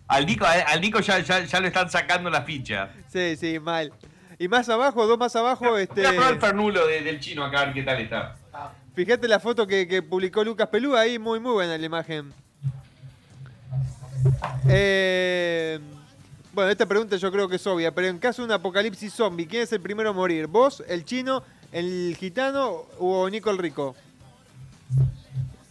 Al Nico, al Nico ya, ya, ya lo están sacando la ficha. Sí, sí, mal. Y más abajo, dos más abajo, este. Voy a probar el fernulo de- del chino acá a ver qué tal está. Fíjate la foto que, que publicó Lucas Pelúa ahí, muy muy buena la imagen. Eh, bueno, esta pregunta yo creo que es obvia, pero en caso de un apocalipsis zombie, ¿quién es el primero a morir? ¿Vos, el chino, el gitano o Nico el rico?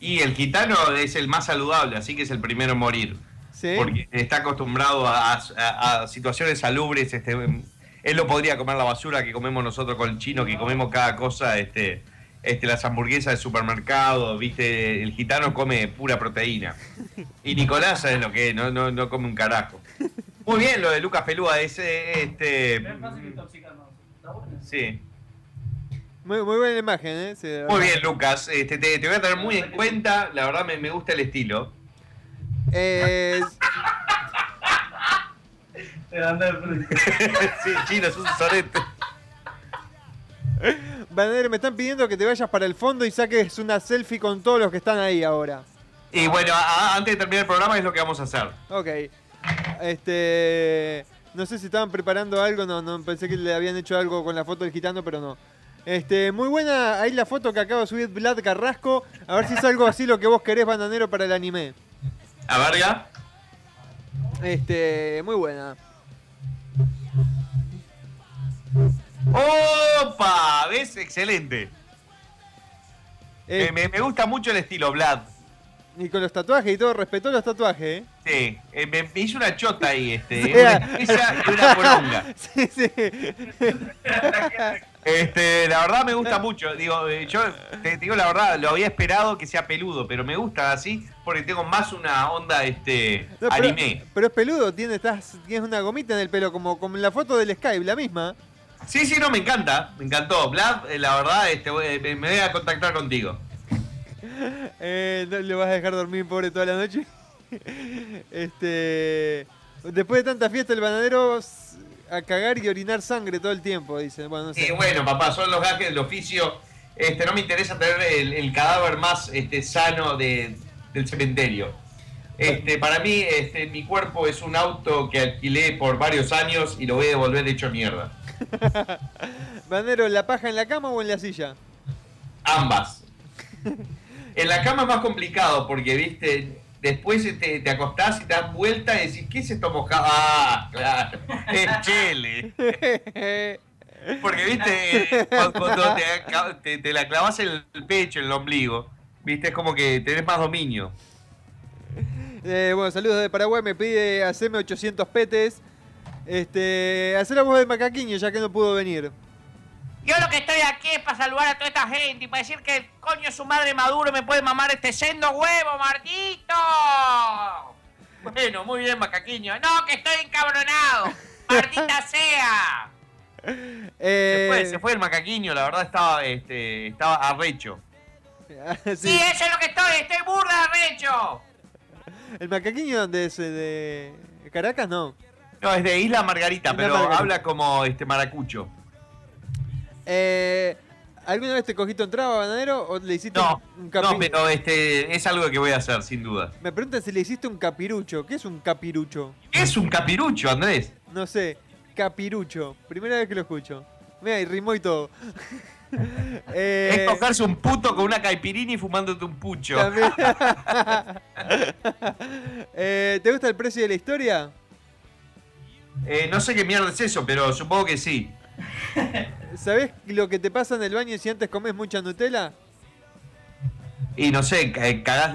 Y el gitano es el más saludable, así que es el primero en morir. ¿Sí? Porque está acostumbrado a, a- a situaciones salubres. Este, él no podría comer la basura que comemos nosotros con el chino, que comemos cada cosa, este, este, las hamburguesas de supermercado, viste, el gitano come pura proteína. Y Nicolás es lo que es, no, no, no come un carajo. Muy bien lo de Lucas Pelúa, es eh, este. Sí. Muy, muy buena imagen, ¿eh? Sí, Muy bien, Lucas. Este, te, te voy a tener muy en cuenta. La verdad me, me gusta el estilo. Eh, <laughs> sí, chino, es un sorete. Banadero, me están pidiendo que te vayas para el fondo y saques una selfie con todos los que están ahí ahora. Y bueno, a- a- antes de terminar el programa es lo que vamos a hacer. Ok. Este. No sé si estaban preparando algo, no, no pensé que le habían hecho algo con la foto del gitano, pero no. Este, muy buena ahí la foto que acaba de subir Vlad Carrasco. A ver si es algo así lo que vos querés, bananero, para el anime. A verga. Este, muy buena. ¡Opa! ¿Ves? Excelente. Eh, Me, me- me gusta mucho el estilo, Vlad. Y con los tatuajes y todo, respetó los tatuajes, ¿eh? Sí, eh, me, me hizo una chota ahí, este, <laughs> Sí. una y una poronga. <laughs> sí, sí. <laughs> Este, la verdad me gusta mucho. Digo, eh, yo te, te digo la verdad, lo había esperado que sea peludo, pero me gusta así porque tengo más una onda este No, pero, anime. pero es peludo, tiene, estás, tienes una gomita en el pelo, como, como en la foto del Skype, la misma. Sí, sí, no, me encanta, me encantó. Vlad, eh, la verdad, este, me voy a contactar contigo. <laughs> Eh, no le vas a dejar dormir pobre toda la noche. <laughs> este. Después de tanta fiesta, el bananero a cagar y orinar sangre todo el tiempo, dice. Bueno, no sé. Y bueno, papá, son los gajes del oficio. Este, no me interesa tener el, el cadáver más este, sano de- del cementerio. Este, para mí, este, mi cuerpo es un auto que alquilé por varios años y lo voy a devolver hecho mierda. <laughs> Banero, ¿la paja en la cama o en la silla? Ambas. En la cama es más complicado porque, viste, después te, te acostás y te das vuelta y decís, ¿qué es esto mojado? Ah, claro, <laughs> es chele. Porque, viste, cuando, te la clavas en el pecho, en el ombligo, viste, es como que tenés más dominio. Eh, bueno, saludos de Paraguay, me pide hacerme 800 petes. Este, hacer la voz de macaquiño ya que no pudo venir. Yo lo que estoy aquí es para saludar a toda esta gente y para decir que el coño su madre maduro me puede mamar este sendo huevo, Martito. Bueno, muy bien, macaquiño. No, que estoy encabronado. <laughs> Martita sea. Se fue, se fue el macaquiño, la verdad estaba, este, estaba arrecho. <laughs> Sí. eso es lo que estoy. Estoy burda, recho. ¿El macaquiño dónde es? ¿De Caracas? No. No, es de Isla Margarita, Isla pero Margarita. habla como este maracucho. Eh, ¿Alguna vez te cogiste un traba, bananero? ¿O le hiciste No, un no, pero este, es algo que voy a hacer, sin duda. Me preguntan si le hiciste un capirucho. ¿Qué es un capirucho? ¿Qué es un capirucho, Andrés? No sé. Capirucho. Primera vez que lo escucho. Mira, y rimó y todo. <laughs> Eh, Es tocarse un puto con una caipirini y fumándote un pucho. <laughs> Eh, ¿Te gusta el precio de la historia? Eh, no sé qué mierda es eso, pero supongo que sí. <laughs> ¿Sabés lo que te pasa en el baño si antes comes mucha Nutella? Y no sé, eh, cagás,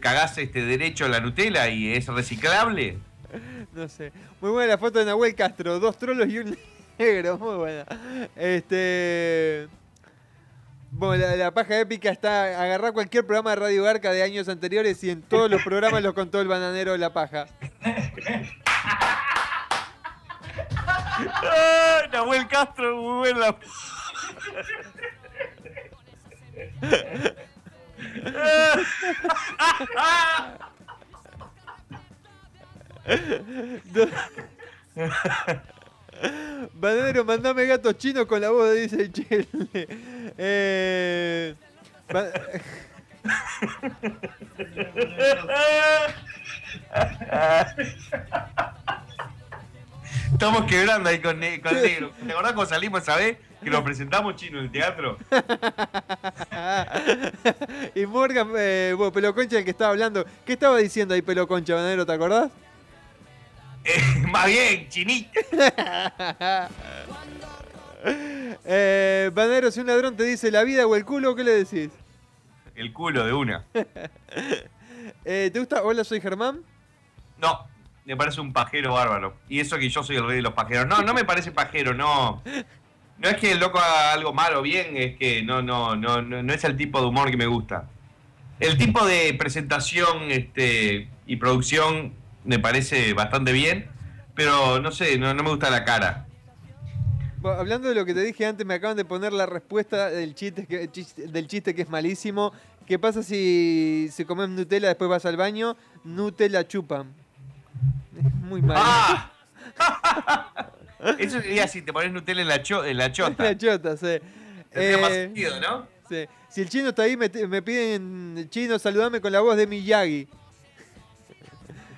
cagás este derecho la Nutella y es reciclable. <laughs> No sé. Muy buena la foto de Nahuel Castro. Dos trolos y un <laughs> negro. Muy buena. Este. Bueno, la, la paja épica está. Agarrar cualquier programa de Radio Garca de años anteriores y en todos los programas los contó el bananero de la paja. ¡Ay, Nahuel Castro, muy buena. <laughs> Bananero, mandame gatos chinos con la voz de dice Chile. Eh, ba- <laughs> Estamos quebrando ahí con, con negro. ¿Te acordás cuando salimos esa vez que lo presentamos chino en el teatro? <laughs> y Morgan, eh, bueno, Peloconcha, el que estaba hablando. ¿Qué estaba diciendo ahí Peloconcha, Bananero? ¿Te acordás? <laughs> Más bien, chinita. <laughs> eh, Bananero, si un ladrón te dice la vida o el culo, ¿qué le decís? El culo de una. Eh, ¿Te gusta Hola, soy Germán? No, me parece un pajero bárbaro. Y eso que yo soy el rey de los pajeros. No, no me parece pajero, no. No es que el loco haga algo malo o bien, es que no, no, no, no, no es el tipo de humor que me gusta. El tipo de presentación este, y producción me parece bastante bien, pero no sé, no, no me gusta la cara. Hablando de lo que te dije antes, me acaban de poner la respuesta del chiste que, del chiste que es malísimo. ¿Qué pasa si, si comes Nutella después vas al baño? Nutella chupan. Es muy malo. ¡Ah! <laughs> Eso sería si te pones Nutella en la, cho- en la chota. La chota, sí. Tendría más Eh, sentido, ¿no? sí. Si el chino está ahí, me, me piden chino, saludame con la voz de Miyagi.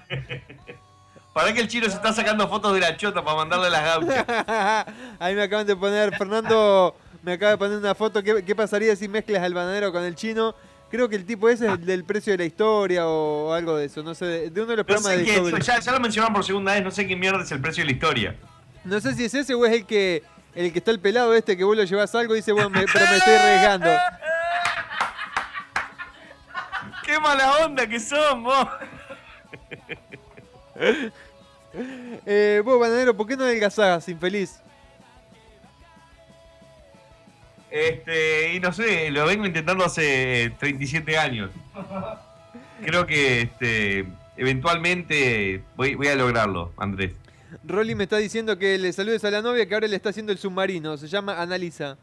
<laughs> Para que el chino se está sacando fotos de la chota para mandarle a las gauchas. <laughs> Ahí me acaban de poner, Fernando me acaba de poner una foto. ¿Qué, qué pasaría si mezclas al bananero con el chino? Creo que el tipo ese es el del precio de la historia o algo de eso. No sé, de, de uno de los No programas de Discovery. ya, ya lo mencionaron por segunda vez, no sé qué mierda es el precio de la historia. No sé si es ese o es el que el que está el pelado este que vos lo llevas algo y dice, bueno, me- pero me estoy arriesgando. <laughs> ¡Qué mala onda que son vos! <laughs> Eh, vos, bananero, ¿por qué no adelgazás, infeliz? Este, y no sé, lo vengo intentando hace 37 años. Creo que este, eventualmente voy, voy a lograrlo, Andrés. Rolly me está diciendo que le saludes a la novia que ahora le está haciendo el submarino. Se llama Analisa.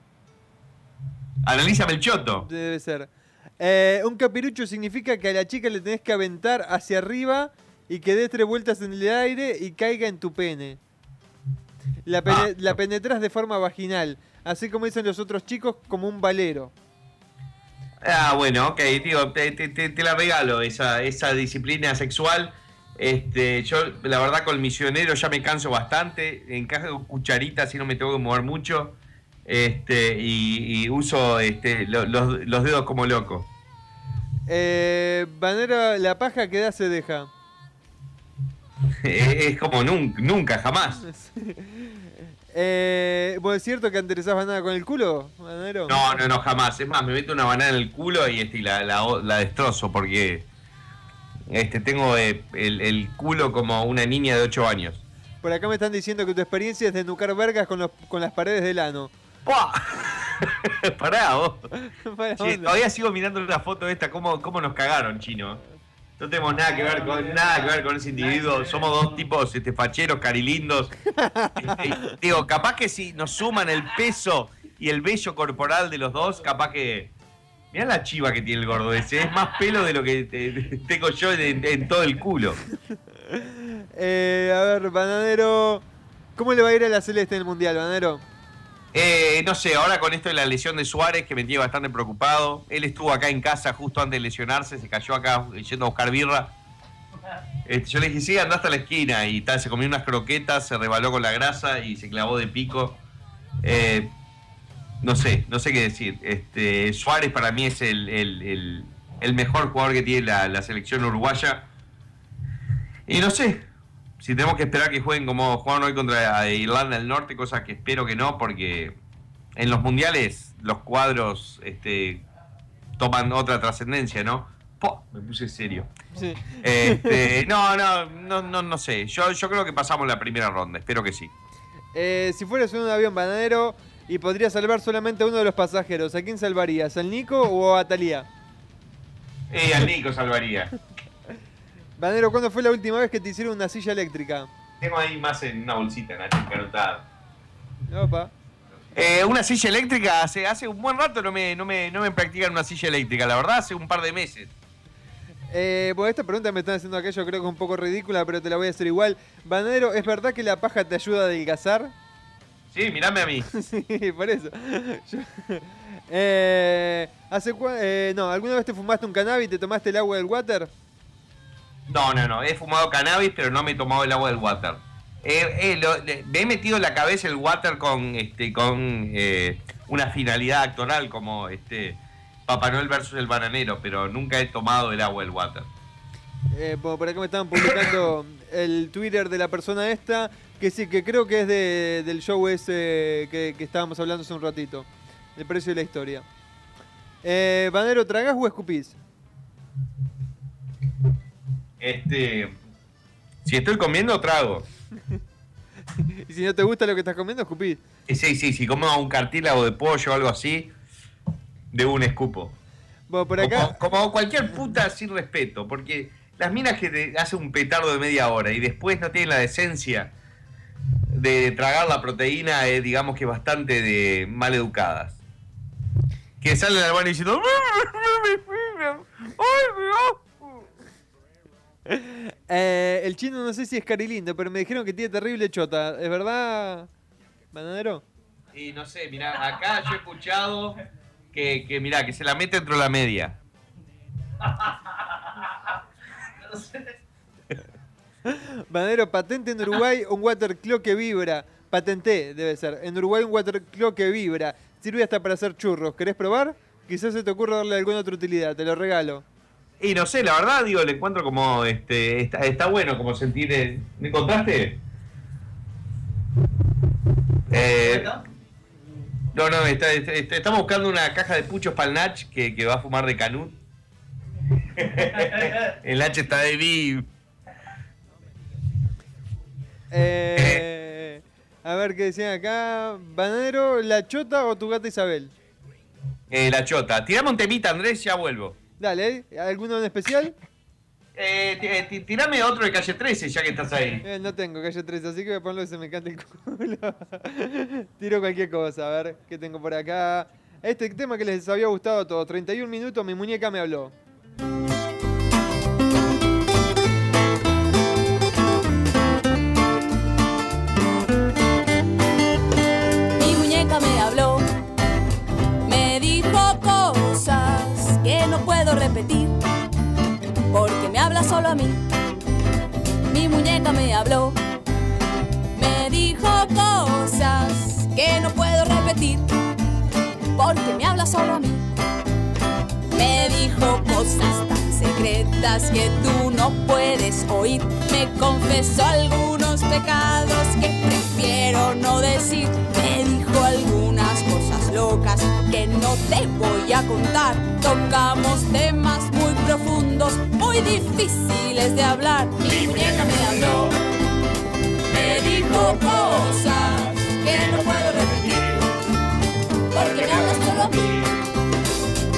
Analízame el choto. Debe ser. Eh, un capirucho significa que a la chica le tenés que aventar hacia arriba y que dé tres vueltas en el aire y caiga en tu pene. La, pene- Ah. la penetras de forma vaginal, así como dicen los otros chicos, como un valero. Ah, bueno, ok, digo, te, te- te- te la regalo, esa, esa disciplina sexual. Este, yo, la verdad, con el misionero ya me canso bastante. Encajo cucharitas así no me tengo que mover mucho. Este, y, y uso este, lo- los, los dedos como loco. Eh, Banero, la paja que da se deja. <laughs> es es como nunca, nunca, jamás. <laughs> Eh, ¿Vos es cierto que enderezás banana con el culo, Banero? No, no, no, jamás. Es más, me meto una banana en el culo y, este, la, la, la destrozo porque este, tengo eh, el, el culo como una niña de 8 años. Por acá me están diciendo que tu experiencia es de nucar vergas con, los, con las paredes del ano. <laughs> Pará, vos. <laughs> Todavía sigo mirando la foto esta, cómo, cómo nos cagaron, chino. No tenemos nada que ver con nada que ver con ese individuo. Somos dos tipos este, facheros, carilindos. Este, <laughs> digo, capaz que si nos suman el peso y el vello corporal de los dos, capaz que. Mirá la chiva que tiene el gordo ese. Es más pelo de lo que te- tengo yo en, en todo el culo. Eh, a ver, Bananero. ¿Cómo le va a ir a la Celeste en el Mundial, Bananero? Eh, no sé, ahora con esto de la lesión de Suárez, que me tiene bastante preocupado. Él estuvo acá en casa justo antes de lesionarse, se cayó acá yendo a buscar birra. Este, yo le dije, sí, anda hasta la esquina. Y tal, se comió unas croquetas, se rebaló con la grasa y se clavó de pico. Eh, no sé, no sé qué decir. Este, Suárez para mí es el, el- mejor jugador que tiene la, la selección uruguaya. Y no sé, si tenemos que esperar que jueguen como jugaron hoy contra Irlanda del Norte, cosa que espero que no, porque en los mundiales los cuadros este, toman otra trascendencia, ¿no? Po, me puse serio. Sí. Este, <laughs> no, no, no, no, no sé. Yo, yo creo que pasamos la primera ronda, espero que sí. Eh, si fueras en un avión, Bananero, y podrías salvar solamente a uno de los pasajeros, ¿a quién salvarías? ¿Al Nico o a Talía? Eh, al Nico salvaría. <laughs> Bananero, ¿cuándo fue la última vez que te hicieron una silla eléctrica? Tengo ahí más en una bolsita, Nacho, encarotada. Opa. Eh, una silla eléctrica, hace, hace un buen rato no me, no, me, no me practican una silla eléctrica, la verdad, hace un par de meses. Eh, bueno, esta pregunta me están haciendo acá, yo creo que es un poco ridícula, pero te la voy a hacer igual. Bananero, ¿es verdad que la paja te ayuda a adelgazar? Sí, mirame a mí. <laughs> sí, por eso. Yo- eh, ¿hace cua- eh, no, ¿alguna vez te fumaste un cannabis y te tomaste el agua del water? No, no, no. He fumado cannabis, pero no me he tomado el agua del water. Eh, eh, lo- le- me he metido en la cabeza el water con este con eh, una finalidad actoral como este Papá Noel versus el bananero, pero nunca he tomado el agua del water. Bueno, por acá me estaban publicando <laughs> el Twitter de la persona esta, que sí, que creo que es de- del show ese que, que estábamos hablando hace un ratito. El precio de la historia. Banero, ¿tragás o escupís? Este, si estoy comiendo trago. <laughs> Y si no te gusta lo que estás comiendo, escupís. Y sí, sí, si como un cartílago de pollo o algo así, de un escupo. Bueno, por acá. Como, como cualquier puta sin respeto, porque las minas que te hacen un petardo de media hora y después no tienen la decencia de tragar la proteína, es digamos que bastante de mal educadas. Que salen al baño diciendo. <laughs> Eh, el chino no sé si es carilindo, pero me dijeron que tiene terrible chota. ¿Es verdad, bananero? Y no sé, mirá, acá yo he escuchado que, que mirá, que se la mete dentro de la media. <laughs> Bananero, patente en Uruguay un water clock que vibra. Patenté, debe ser. En Uruguay un water clock que vibra. Sirve hasta para hacer churros. ¿Querés probar? Quizás se te ocurra darle alguna otra utilidad. Te lo regalo. Y no sé, la verdad, digo, le encuentro como, este, está, está bueno como sentir, el- ¿me encontraste? Eh, no, no, está- está- está- estamos buscando una caja de puchos para el Nach que, que va a fumar de Canut. <laughs> el Nach está de vivo. Eh, a ver qué decían acá. Bananero, la chota o tu gata Isabel. Eh, la chota. Tirame un temita, Andrés, ya vuelvo. Dale, ¿eh? ¿alguno en especial? Eh, eh, ti- tirame otro de calle 13, ya que estás ahí. Eh, no tengo calle 3, así que voy a ponerlo que se me cante el culo. <laughs> Tiro cualquier cosa, a ver qué tengo por acá. Este tema que les había gustado a todos. 31 minutos, mi muñeca me habló. repetir, porque me habla solo a mí. Mi muñeca me habló, me dijo cosas que no puedo repetir, porque me habla solo a mí. Me dijo cosas tan secretas que tú no puedes oír. Me confesó algunos pecados que prefiero no decir. Me dijo algunos cosas locas que no te voy a contar. Tocamos temas muy profundos, muy difíciles de hablar. Mi muñeca me habló, me dijo cosas que no puedo repetir, porque me hablas solo a mí.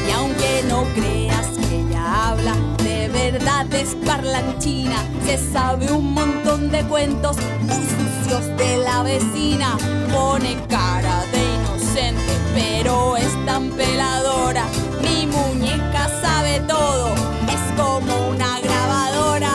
Y aunque no creas que ella habla, de verdad es parlanchina. Se sabe un montón de cuentos muy sucios de la vecina. Pone cara de pero es tan peladora. Mi muñeca sabe todo, es como una grabadora.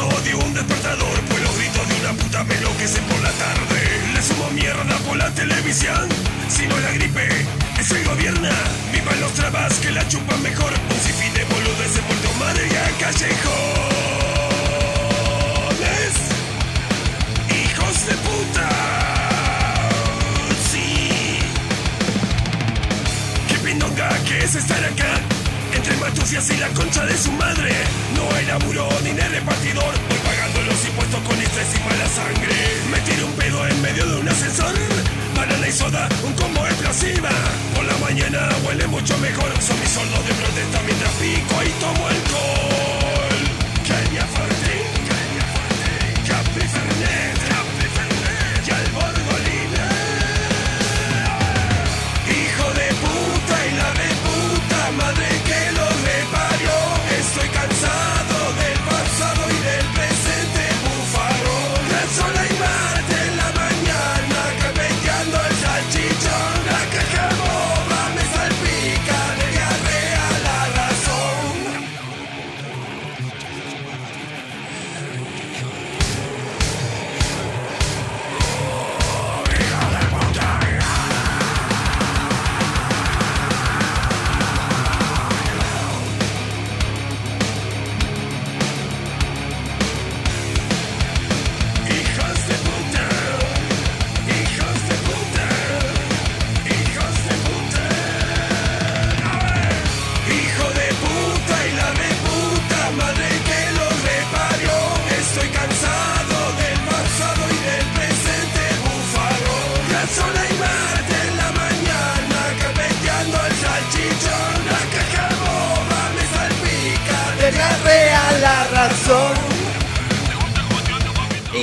Necesito de un despertador, pues los gritos de una puta me enloquecen por la tarde. Le sumo mierda por la televisión. Si no la gripe, es el gobierno. Vivan los trabas que la chupan mejor. Un sinfín de boludes en Puerto Madre y a callejones. Hijos de puta. Sí. Qué pindonga que es estar acá Entre matucias y la concha de su madre Hay laburo ni de repartidor Voy pagando los impuestos con estrés y mala sangre. Me tiro un pedo en medio de un ascensor. Banana y soda, un combo explosiva. Por la mañana huele mucho mejor. Son mis soldos de protesta mientras pico y tomo alcohol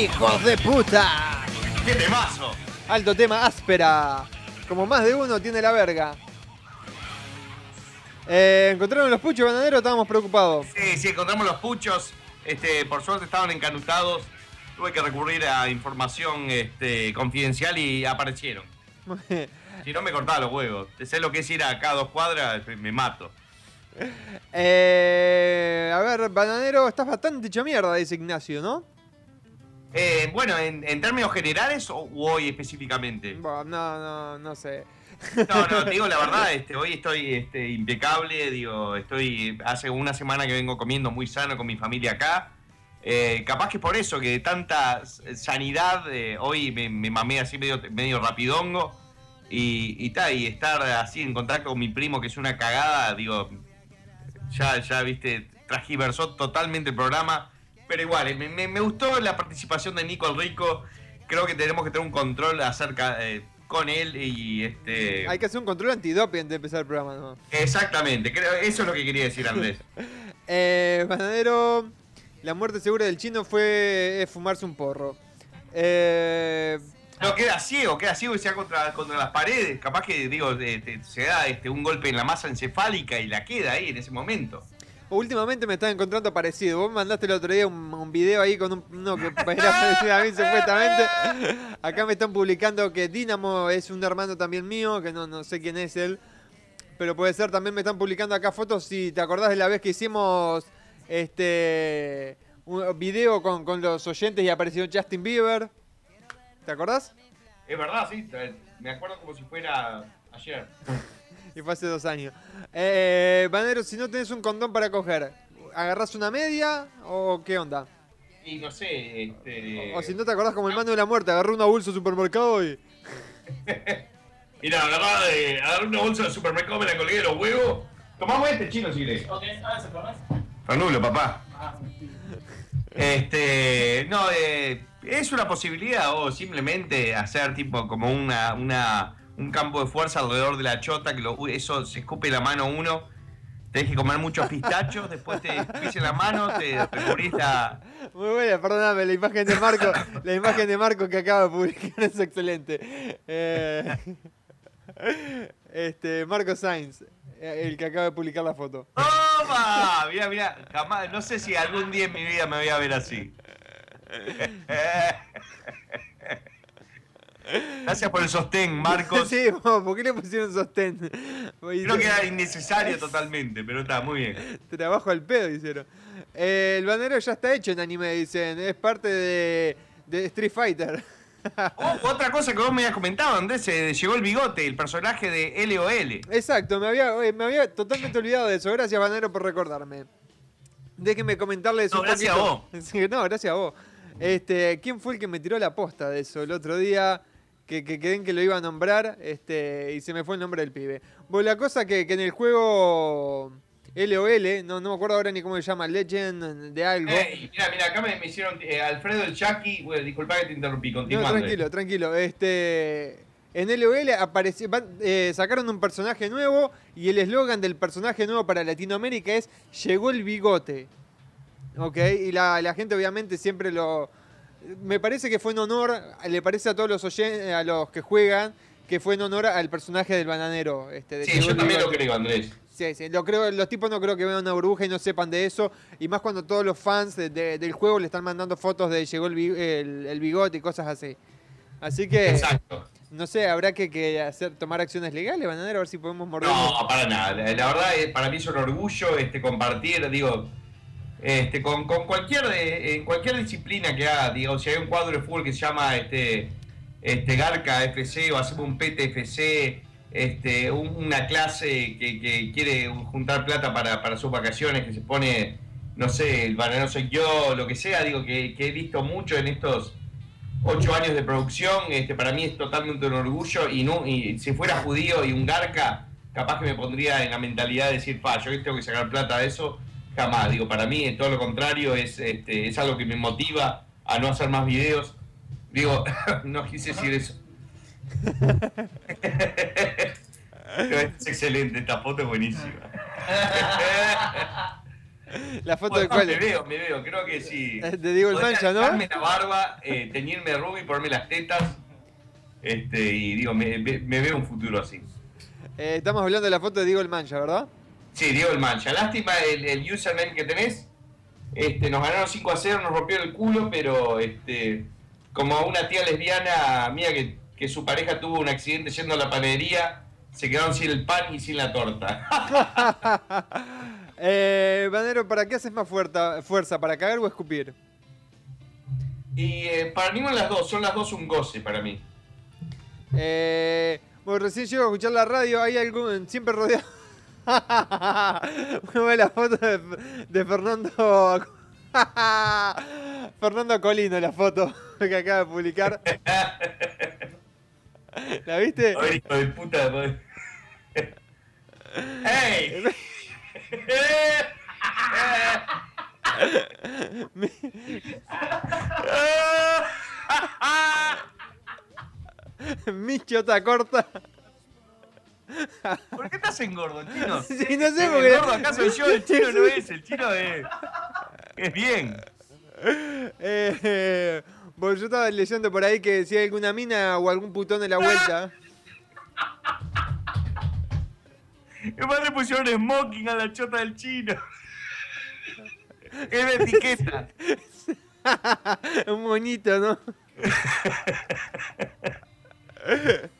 ¡Hijos de puta! ¡Qué temazo! Alto tema áspera. Como más de uno tiene la verga. Eh, ¿Encontraron los puchos ganaderos? Estábamos preocupados. Sí, sí, encontramos los puchos. Este, por suerte estaban encanutados. Tuve que recurrir a información este, confidencial y aparecieron. <laughs> Si no me cortaba los huevos. Sé lo que es ir a cada dos cuadras, me mato. Eh, a ver, bananero, estás bastante hecho mierda, dice Ignacio, ¿no? Eh, bueno, en, en términos generales o hoy específicamente. Bueno, no, no, no sé. No, no, te digo la verdad, <laughs> este, hoy estoy este, impecable, digo, estoy hace una semana que vengo comiendo muy sano con mi familia acá. Eh, capaz que por eso, que tanta sanidad, eh, hoy me, me mamé así medio, medio rapidongo. Y, y, ta, y estar así en contacto con mi primo, que es una cagada, digo, ya, ya viste, transgiversó totalmente el programa. Pero igual, me, me- me gustó la participación de Nico el Rico. Creo que tenemos que tener un control acerca eh, con él y este. Hay que hacer un control antidoping antes de empezar el programa, ¿no? Exactamente, creo, eso es lo que quería decir Andrés. <laughs> Eh, Bananero, la muerte segura del chino fue eh, fumarse un porro. Eh, No, queda ciego, queda ciego y se da contra, contra las paredes. Capaz que, digo, de- se da este, un golpe en la masa encefálica y la queda ahí en ese momento. Últimamente me están encontrando parecido. Vos mandaste el otro día un, video ahí con un, que <laughs> era parecido a mí supuestamente. Acá me están publicando que Dinamo es un hermano también mío, que no, no sé quién es él. Pero puede ser, también me están publicando acá fotos. Si te acordás de la vez que hicimos este un video con, con los oyentes y apareció Justin Bieber. ¿Te acordás? Es verdad, sí, me acuerdo como si fuera ayer. Y fue hace dos años. Eh, Banero, si no tenés un condón para coger, ¿agarrás una media o qué onda? Y no sé, este. O si no te acordás como el mano de la muerte, agarró una bolsa de supermercado y... Mira, agarrá, de, agarré una bolsa de supermercado, me la colgué de los huevos. Tomamos este chino si querés. Ok, ahora se conoce. Fernulo, papá. Ah, Este, no, eh, es una posibilidad o simplemente hacer tipo como una, una, un campo de fuerza alrededor de la chota, que lo- eso se escupe la mano uno, tenés que comer muchos pistachos, después te pise la mano, te recubrís la... Muy buena, perdóname, la imagen de Marco, la imagen de Marco que acaba de publicar es excelente. Eh, este, Marco Sainz, eh, el que acaba de publicar la foto. ¡Toma! Mira, mira, jamás, no sé si algún día en mi vida me voy a ver así. <laughs> Gracias por el sostén, Marcos. <laughs> Sí, vos, ¿por qué le pusieron sostén? Creo que era innecesario totalmente, pero está muy bien. Trabajo al pedo, hicieron. Eh, el banero ya está hecho en anime, dicen. Es parte de, de Street Fighter. <laughs> Oh, otra cosa que vos me habías comentado, Andrés, se llegó el bigote, el personaje de LOL. Exacto, me había, eh, me había totalmente olvidado de eso. Gracias, Banero, por recordarme. Déjenme comentarles No, un gracias a. <laughs> Sí, no, gracias a vos. Este, ¿Quién fue el que me tiró la posta de eso el otro día? Que, que creen que lo iba a nombrar este, y se me fue el nombre del pibe. Bueno, la cosa que, que en el juego LOL, no, no me acuerdo ahora ni cómo se llama, Legend de algo. Eh, mira, mira, acá me, me hicieron eh, Alfredo el Chucky. Bueno, disculpa que te interrumpí, No, continúa. Andrés. tranquilo, tranquilo. Este, en LOL apareció, eh, sacaron un personaje nuevo y el eslogan del personaje nuevo para Latinoamérica es Llegó el bigote. Ok, y la, la gente obviamente siempre lo... Me parece que fue en honor, le parece a todos los oyen- a los que juegan, que fue en honor al personaje del bananero. Este, de Sí, yo también lo creo, Andrés. Sí, sí, lo creo, los tipos no creo que vean una burbuja y no sepan de eso. Y más cuando todos los fans de- de- del juego le están mandando fotos de llegó el, el- el bigote y cosas así. Así que, Exacto. no sé, habrá que, que hacer, tomar acciones legales, bananero, a ver si podemos morder. No, para nada. La, la verdad, eh, para mí es un orgullo este, compartir, digo, este, con, cualquier en cualquier disciplina que haga, digo, si hay un cuadro de fútbol que se llama este, este Garca FC o hacemos un PTFC, este, un- una clase que, quiere juntar plata para, para sus vacaciones, que se pone, no sé, el banano soy yo, lo que sea, digo, que, que he visto mucho en estos ocho años de producción, este, para mí es totalmente un orgullo y, no, y si fuera judío y un garca, capaz que me pondría en la mentalidad de decir, pa, yo tengo que sacar plata de eso, jamás, digo, para mí todo lo contrario, es, este, es algo que me motiva a no hacer más videos, digo, <laughs> no quise decir eso. <laughs> Es excelente, esta foto es buenísima. <laughs> La foto Bueno, de cuál Me veo, me veo, creo que sí. Eh, Te digo el mancha, ¿no? la barba, eh, teñirme de rubio y ponerme las tetas. Este, y digo, me, me- me veo un futuro así. Eh, estamos hablando de la foto de Diego el Mancha, ¿verdad? Sí, Diego el Mancha. Lástima el, el username que tenés. Este, nos ganaron 5 a 0, nos rompió el culo, pero este, como una tía lesbiana mía que, que su pareja tuvo un accidente yendo a la panadería, se quedaron sin el pan y sin la torta. <laughs> Eh, Banero, ¿para qué haces más fuerza, fuerza? ¿Para cagar o escupir? y eh, para ninguna de las dos, son las dos un goce para mí. Eh, bueno, recién llego a escuchar la radio, hay algún siempre rodeado. <laughs> Muy buena foto de, de Fernando. <laughs> Fernando Colino, la foto <laughs> que acaba de publicar. ¿La viste? A ver, hijo de puta. ¡Ey! Mi chota corta. ¿Por qué estás engordo, chino? Sí, no sé El por qué. gordo acaso yo, el chino no es, el chino es. Es bien. Eh, porque yo estaba leyendo por ahí que si hay alguna mina o algún putón en la vuelta. <laughs> Además le pusieron smoking a la chota del chino. Es de etiqueta. <laughs> Un monito, ¿no? <laughs>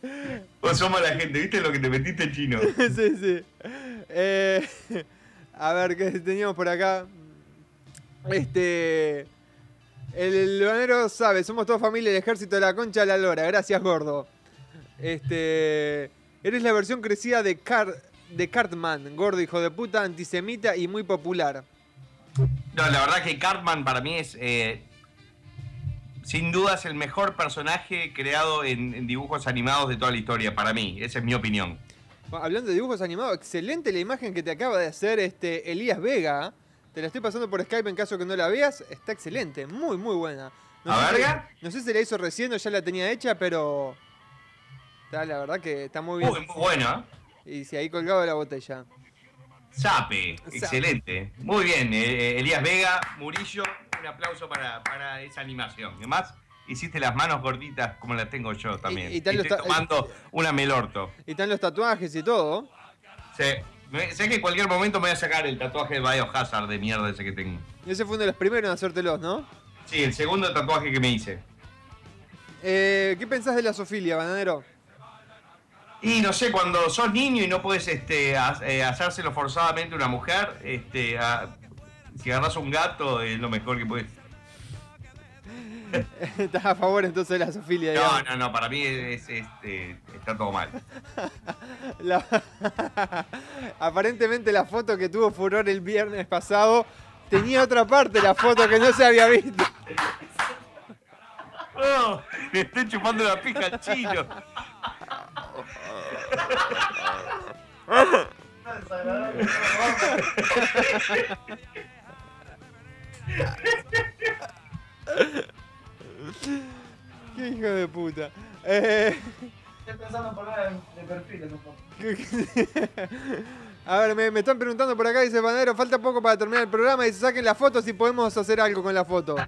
Vos somos la gente, ¿viste lo que te metiste chino? <laughs> sí, sí. Eh, <laughs> a ver, ¿qué teníamos por acá? Este. El leonero sabe, somos toda familia del ejército de la concha de la lora. Gracias, gordo. Este. Eres la versión crecida de, Car de Cartman, gordo, hijo de puta, antisemita y muy popular. No, la verdad que Cartman para mí es. eh, sin duda es el mejor personaje creado en, en dibujos animados de toda la historia, para mí. Esa es mi opinión. Hablando de dibujos animados, excelente la imagen que te acaba de hacer este Elías Vega. Te la estoy pasando por Skype en caso que no la veas. Está excelente, muy, muy buena. No ¿A sé si- verga? no sé si la hizo recién o ya la tenía hecha, pero. Está, la verdad que está muy bien. Muy, muy bueno, ¿eh? Y sí, ahí colgado la botella. Sape, excelente. Muy bien, eh, Elías Vega, Murillo, un aplauso para, para esa animación. Además, hiciste las manos gorditas como las tengo yo también. Y- estoy tomando una melorto. Y están los tatuajes y todo. Sí. Sé que en cualquier momento me voy a sacar el tatuaje de Biohazard de mierda ese que tengo. Ese fue uno de los primeros en hacértelos, ¿no? Sí, el segundo tatuaje que me hice. Eh, ¿Qué pensás de la sofilia, bananero? Y no sé, cuando sos niño y no puedes este, eh, hacérselo forzadamente a una mujer, este, a- si agarras un gato es lo mejor que puedes. <laughs> Estás a favor entonces de la sofilia, No, digamos. no, no, para mí es, este, está todo mal. <laughs> La- <laughs> Aparentemente la foto que tuvo furor el viernes pasado tenía otra parte, la foto que no se había visto. Oh, le estoy chupando la pija al chino. Qué hijo de puta. Eh, Estoy pensando en poner de perfil <laughs> poco. a ver, me, me están preguntando por acá, dice Panadero, falta poco para terminar el programa y se saquen las fotos y podemos hacer algo con la foto. <laughs>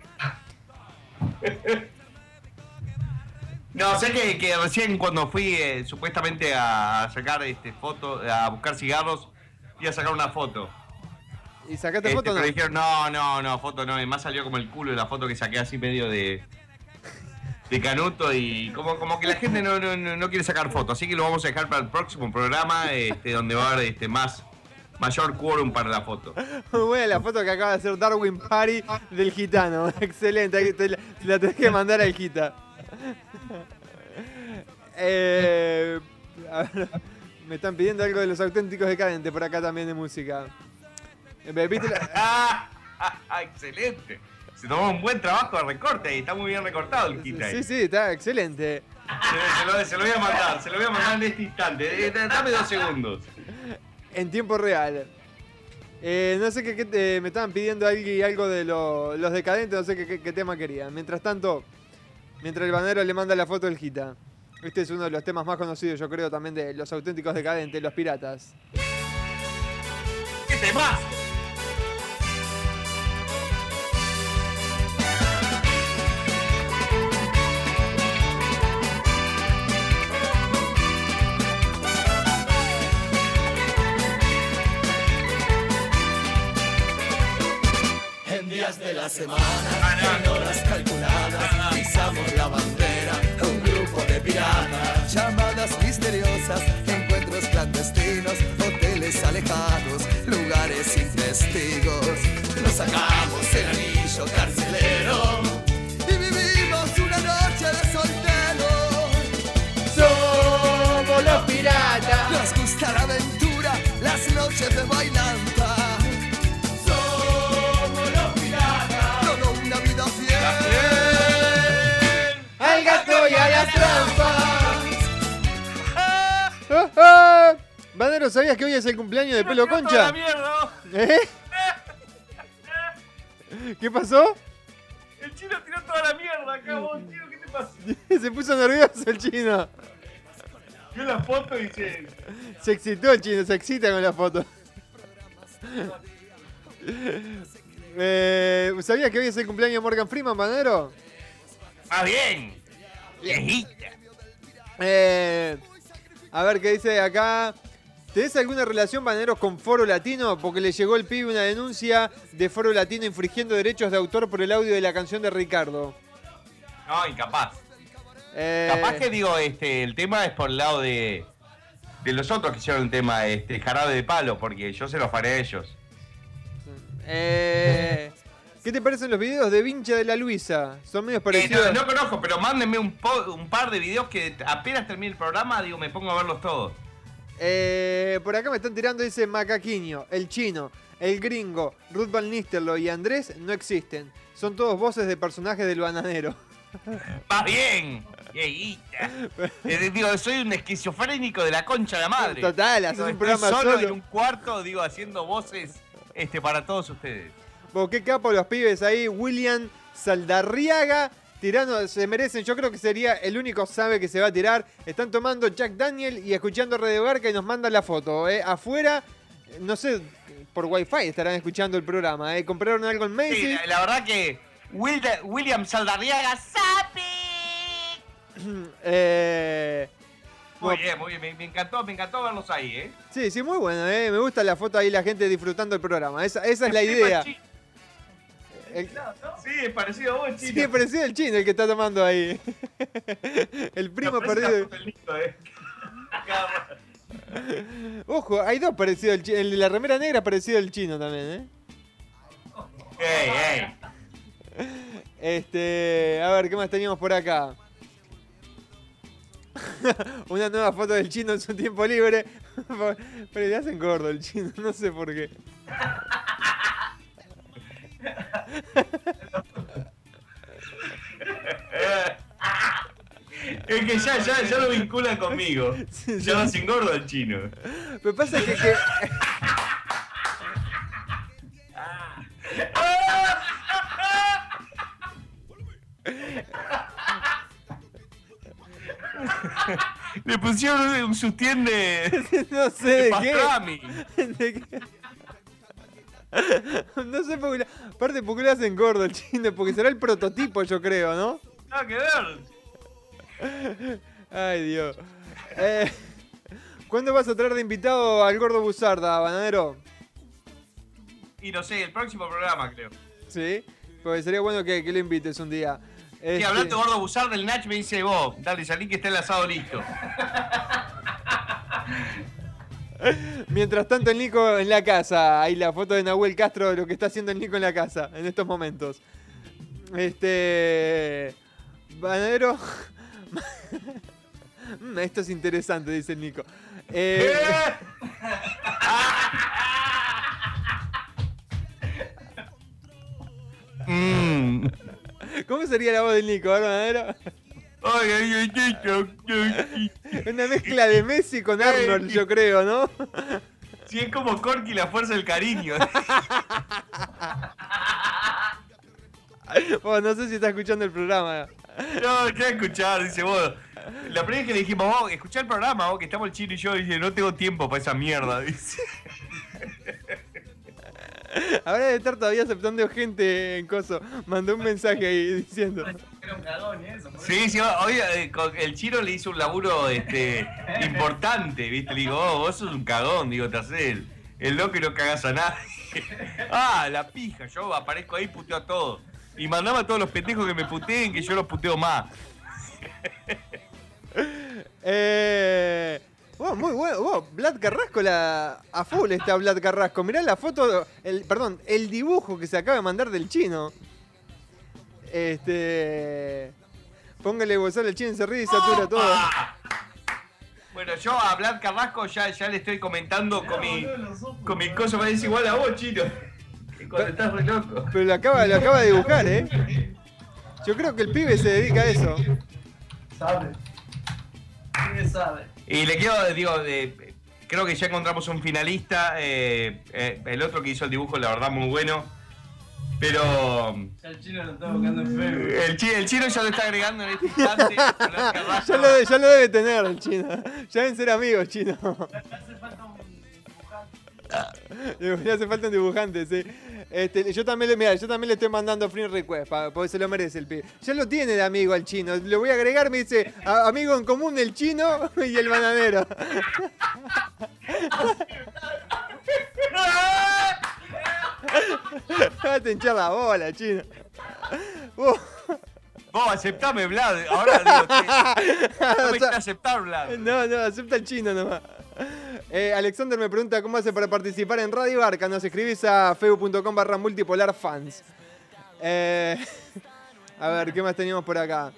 No, sé que, que recién cuando fui eh, supuestamente a sacar este foto, a buscar cigarros, iba a sacar una foto. ¿Y sacaste Este, foto o no? pero dijeron, no, no, no, foto no. Además salió como el culo de la foto que saqué así medio de, de canuto y como, como que la gente no, no, no- quiere sacar fotos. Así que lo vamos a dejar para el próximo programa, este, donde va a haber este, más, mayor quórum para la foto. <laughs> Muy buena la foto que acaba de hacer Darwin Party del gitano. <laughs> Excelente, te la, te la tenés que mandar al gita. <laughs> Eh, ver, me están pidiendo algo de los auténticos decadentes por acá también de música. Eh, ¿Viste la- <laughs> Ah, excelente. Se tomó un buen trabajo de recorte y está muy bien recortado el kit ahí. Sí, sí, está excelente. Se, se lo, se lo voy a mandar, se lo voy a mandar en este instante. Eh, Dame dos segundos. En tiempo real. Eh, no sé qué, qué te- me estaban pidiendo algo de lo- los decadentes, no sé qué, qué- qué tema querían. Mientras tanto, mientras el banero le manda la foto del Gita. Este es uno de los temas más conocidos, yo creo, también de los auténticos decadentes, los piratas. ¿Qué temas? En días de la semana, encuentros clandestinos, hoteles alejados, lugares sin testigos. Nos sacamos el anillo carcelero y vivimos una noche de solteros. Somos los piratas. Nos gusta la aventura, las noches de bailanta. ¿Sabías que hoy es el cumpleaños de Pelo Concha? mierda. ¿Eh? ¿Qué pasó? El chino tiró toda la mierda acá, vos, tío, ¿qué te pasa? <laughs> Se puso nervioso el chino. Vio la foto y dice. Se excitó el chino, se excita con la foto. <laughs> Eh, ¿Sabías que hoy es el cumpleaños de Morgan Freeman, Banadero? Ah, bien. Viejita. Eh, a ver qué dice acá. ¿Tenés alguna relación, Banero, con Foro Latino? Porque le llegó el pibe una denuncia de Foro Latino infringiendo derechos de autor por el audio de la canción de Ricardo. No, incapaz. Eh, Capaz que digo, este, el tema es por el lado de, de los otros que hicieron el tema, este, jarabe de palo, porque yo se los faré a ellos. eh, ¿Qué te parecen los videos de Vincha de la Luisa? Son medios Eh, parecidos. no, no conozco, pero mándenme un, po- un par de videos que apenas termine el programa, digo, me pongo a verlos todos. Eh, por acá me están tirando, dice Macaquiño, el chino, el gringo, Ruth Van Nistelrooy y Andrés no existen. Son todos voces de personajes del bananero. ¡Va bien! <laughs> Eh, digo, soy un esquizofrénico de la concha de la madre. Total, haces un programa solo, solo. en un cuarto, digo, haciendo voces este, para todos ustedes. Bueno, qué capo los pibes ahí. William Saldarriaga. Tirando, se merecen. Yo creo que sería el único sabe que se va a tirar. Están tomando Jack Daniel y escuchando Radio Garca y nos mandan la foto. ¿eh? Afuera, no sé, por wifi estarán escuchando el programa. ¿eh? Compraron algo en Sí, Macy. la, la verdad que William Saldarriaga, ¡Sapi! <clears throat> Eh, Muy bueno, bien, muy bien. Me, me encantó, me encantó verlos ahí, ¿eh? sí, sí, muy bueno. ¿eh? Me gusta la foto ahí, la gente disfrutando el programa. Esa, esa es la idea. El- Sí, es parecido a vos, chino. sí, es parecido el chino el que está tomando ahí. <laughs> el primo perdido. ¿eh? <laughs> Ojo, hay dos parecidos al chino. El de la remera negra parecido al chino también, ¿eh? Ey, ey. Este, a ver, ¿qué más teníamos por acá? <laughs> Una nueva foto del chino en su tiempo libre. Pero le hacen gordo el chino, no sé por qué. <laughs> Es que ya, ya, ya lo vinculan conmigo. Ya lo hacen gordo al chino. Me pasa que, que- Le pusieron un sutién de. <laughs> no sé de, qué. pastrami. <laughs> De qué. <laughs> No sé por qué. Aparte, ¿por qué le hacen gordo el chino? Porque será el prototipo, yo creo, ¿no? Nada que ver. <laughs> Ay, Dios. Eh, ¿Cuándo vas a traer de invitado al gordo Buzarda, bananero? Y no sé, el próximo programa, creo. Sí, porque sería bueno que, que lo invites un día. Sí, Este, hablando de gordo buzar del Nach, me dice vos, dale, salí que está el asado listo. <laughs> <laughs> Mientras tanto, el Nico en la casa. Ahí la foto de Nahuel Castro de lo que está haciendo el Nico en la casa en estos momentos. Este. Banadero. <laughs> Mm, Esto es interesante, dice el Nico. Eh, <laughs> Mm. ¿Cómo sería la voz del Nico, a Una mezcla de Messi con Arnold, yo creo, ¿no? Sí, es como Corky, la fuerza del cariño. <laughs> Oh, no sé si está escuchando el programa. No, ¿qué va a escuchar? Dice vos. La primera vez que le dijimos, vos, escuchá el programa, vos, que estamos el chino y yo, dice, no tengo tiempo para esa mierda, dice. Ahora de estar todavía aceptando gente en Coso. Mandó un mensaje ahí diciendo. Era un cagón y eso. Sí, sí, hoy eh, el chino le hizo un laburo este, <laughs> importante, ¿viste? Le digo, oh, vos sos un cagón, digo, te haces el, el loco y no cagás a nadie. <laughs> ah, la pija, yo aparezco ahí y puteo a todos. Y mandame a todos los pendejos que me puteen, que yo los puteo más. <laughs> Eh, wow, muy bueno. Wow, Vlad Carrasco la, a full está Vlad Carrasco. Mirá la foto, el, perdón, el dibujo que se acaba de mandar del chino. Este. Póngale bozal al chino, se ríe y satura todo. Bueno, yo a Vlad Carrasco ya, ya le estoy comentando con mi, con mi cosa, me dice igual a vos, chino. Cuando estás re loco. Pero lo acaba, lo acaba de dibujar, ¿eh? Yo creo que el pibe se dedica a eso. Sabe. ¿Quién sabe? Y le quiero, digo, de, creo que ya encontramos un finalista. eh, eh, el otro que hizo el dibujo, la verdad, muy bueno. Pero. Ya el chino lo está buscando en Facebook. El, chi- el chino ya lo está agregando en este <laughs> instante. Ya lo, ya lo debe tener el chino. Ya deben ser amigos, chino. Le hace falta un dibujante, sí. Este, yo también le, mira, yo también le estoy mandando free request, pa- porque se lo merece el pibe. Ya lo tiene de amigo al chino. Le voy a agregar, me dice, a- amigo en común el chino y el bananero. <laughs> Te hinchar la bola, chino. Vos- Vos, aceptame, Vlad. Ahora digo, <laughs> te- no me aceptar, Vlad. No, no, acepta el chino nomás. Eh, Alexander me pregunta cómo hace para participar en Radio Barca. Nos escribís a feu.com barra multipolar fans. Eh, <laughs> a ver, ¿qué más teníamos por acá?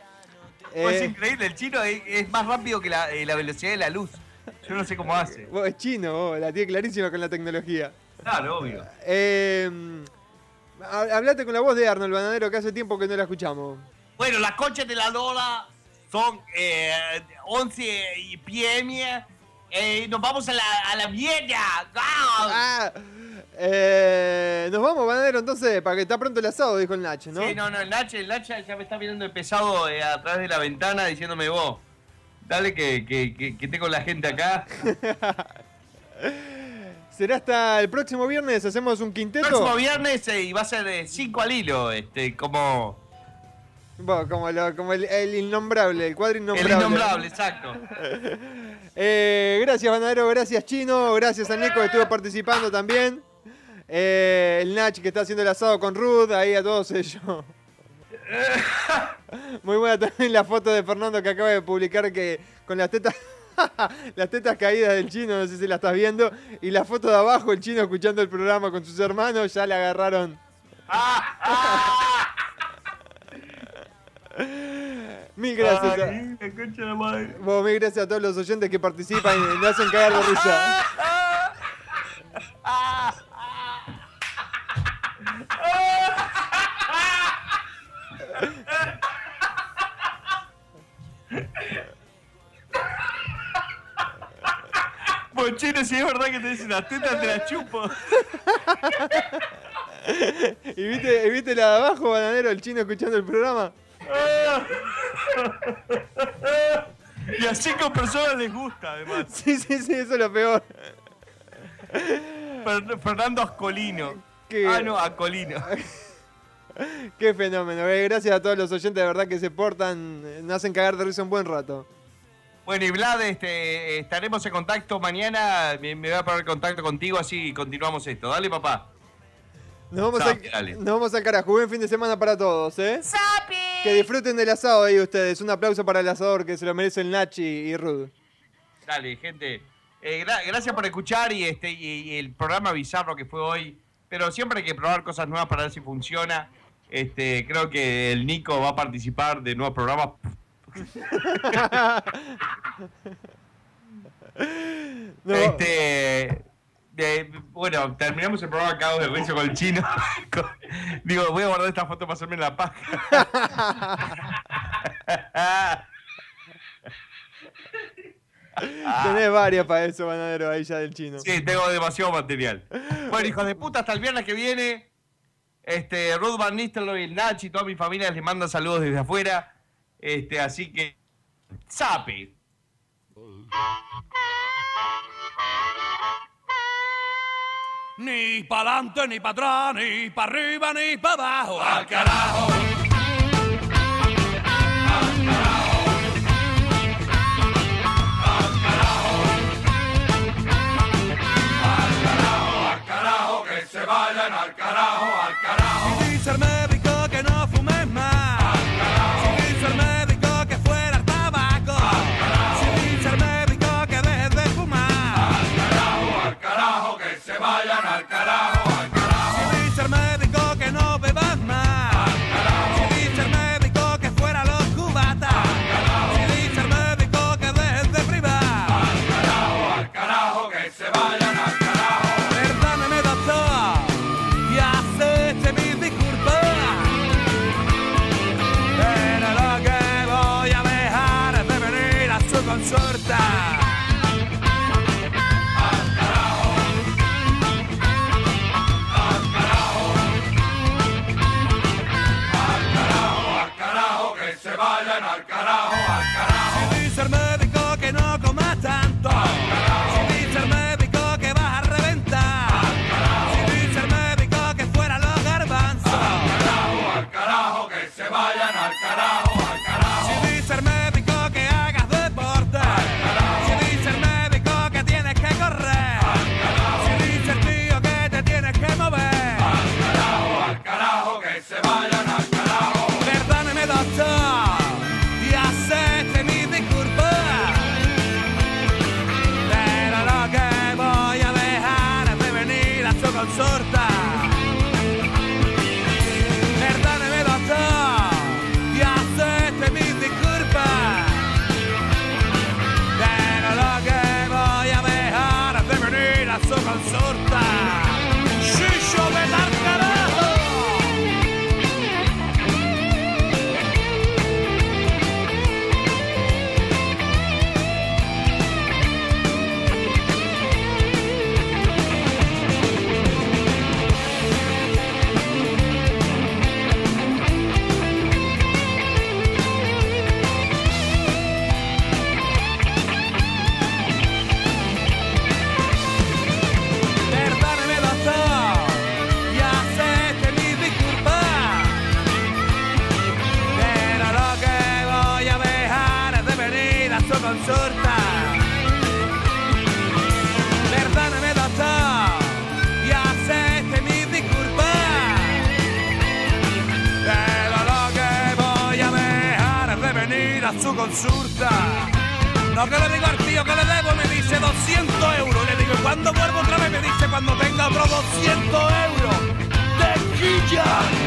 Vos, es Eh, increíble, el chino es, es más rápido que la, eh, la velocidad de la luz. Yo no sé cómo hace. vos es chino, vos, la tiene clarísima con la tecnología. Claro, obvio. Eh, hablate con la voz de Arnold Bananero, que hace tiempo que no la escuchamos. Bueno, las conchas de la Lola son eh, 11 y PM. Eh, nos vamos a la, a la mierda. Ah, eh, nos vamos, Bananero, entonces, para que está pronto el asado, dijo el Nacho, ¿no? Sí, no, no, el Nacha, el Nacha ya me está mirando el pesado eh, a través de la ventana diciéndome vos. Dale que, que, que, que tengo la gente acá. <laughs> Será hasta el próximo viernes, hacemos un quinteto. Próximo viernes eh, y va a ser 5 al hilo, este, como Bueno, como, lo- como el, el innombrable, el cuadro innombrable. el innombrable, exacto. <laughs> Eh, gracias, Banadero, gracias, Chino, gracias a Nico que estuvo participando también. Eh, el Nach que está haciendo el asado con Ruth, ahí a todos ellos. <laughs> Muy buena también la foto de Fernando que acaba de publicar que con las tetas. <laughs> las tetas caídas del chino, no sé si la estás viendo. Y la foto de abajo, el chino escuchando el programa con sus hermanos, ya le agarraron. <laughs> Mil gracias. a- Ay, madre. Bueno, mil gracias a todos los oyentes que participan y me hacen caer de risa. <laughs> Bueno, chino, si es verdad que te dicen las tetas, te las chupo. <laughs> ¿Y viste, y viste la de abajo, bananero, el chino escuchando el programa? Y a cinco personas les gusta, además. <laughs> Sí, sí, sí, eso es lo peor. Fer- Fernando Ascolino. Qué- Ah, no, Acolino. <laughs> Qué fenómeno. eh, Gracias a todos los oyentes de verdad que se portan, eh, nos hacen cagar de risa un buen rato. Bueno, y Vlad, este, estaremos en contacto mañana. Me, me voy a poner en contacto contigo, así continuamos esto. Dale, papá. Nos vamos, Sapi, al, dale. nos vamos al carajo. Buen fin de semana para todos, ¿eh? Que disfruten del asado ahí ustedes. Un aplauso para el asador que se lo merece el Nachi y Rud. Dale, gente. Eh, gra- gracias por escuchar y, este, y, y el programa bizarro que fue hoy. Pero siempre hay que probar cosas nuevas para ver si funciona. Este, creo que el Nico va a participar de nuevos programas. No. Este, eh, bueno, terminamos el programa cagados de risa con el chino. <laughs> Con- digo, voy a guardar esta foto para hacerme la paja. <laughs> Tenés varias para eso, banadero, ahí ya del chino. Sí, tengo demasiado material. Bueno, hijos de puta, hasta el viernes que viene. Este, Ruth Van Nistelrooy, el Nachi, toda mi familia les manda saludos desde afuera. Este, así que. ¡Sape! Ni para adelante, ni para atrás, ni para arriba, ni para abajo. ¡Al carajo! Al carajo, que se vayan al carajo, al carajo. No que le digo al tío que le debo, me dice 200 euros. Le digo, cuando vuelvo otra vez? Me dice, cuando tenga otros 200 euros. ¡Tequilla!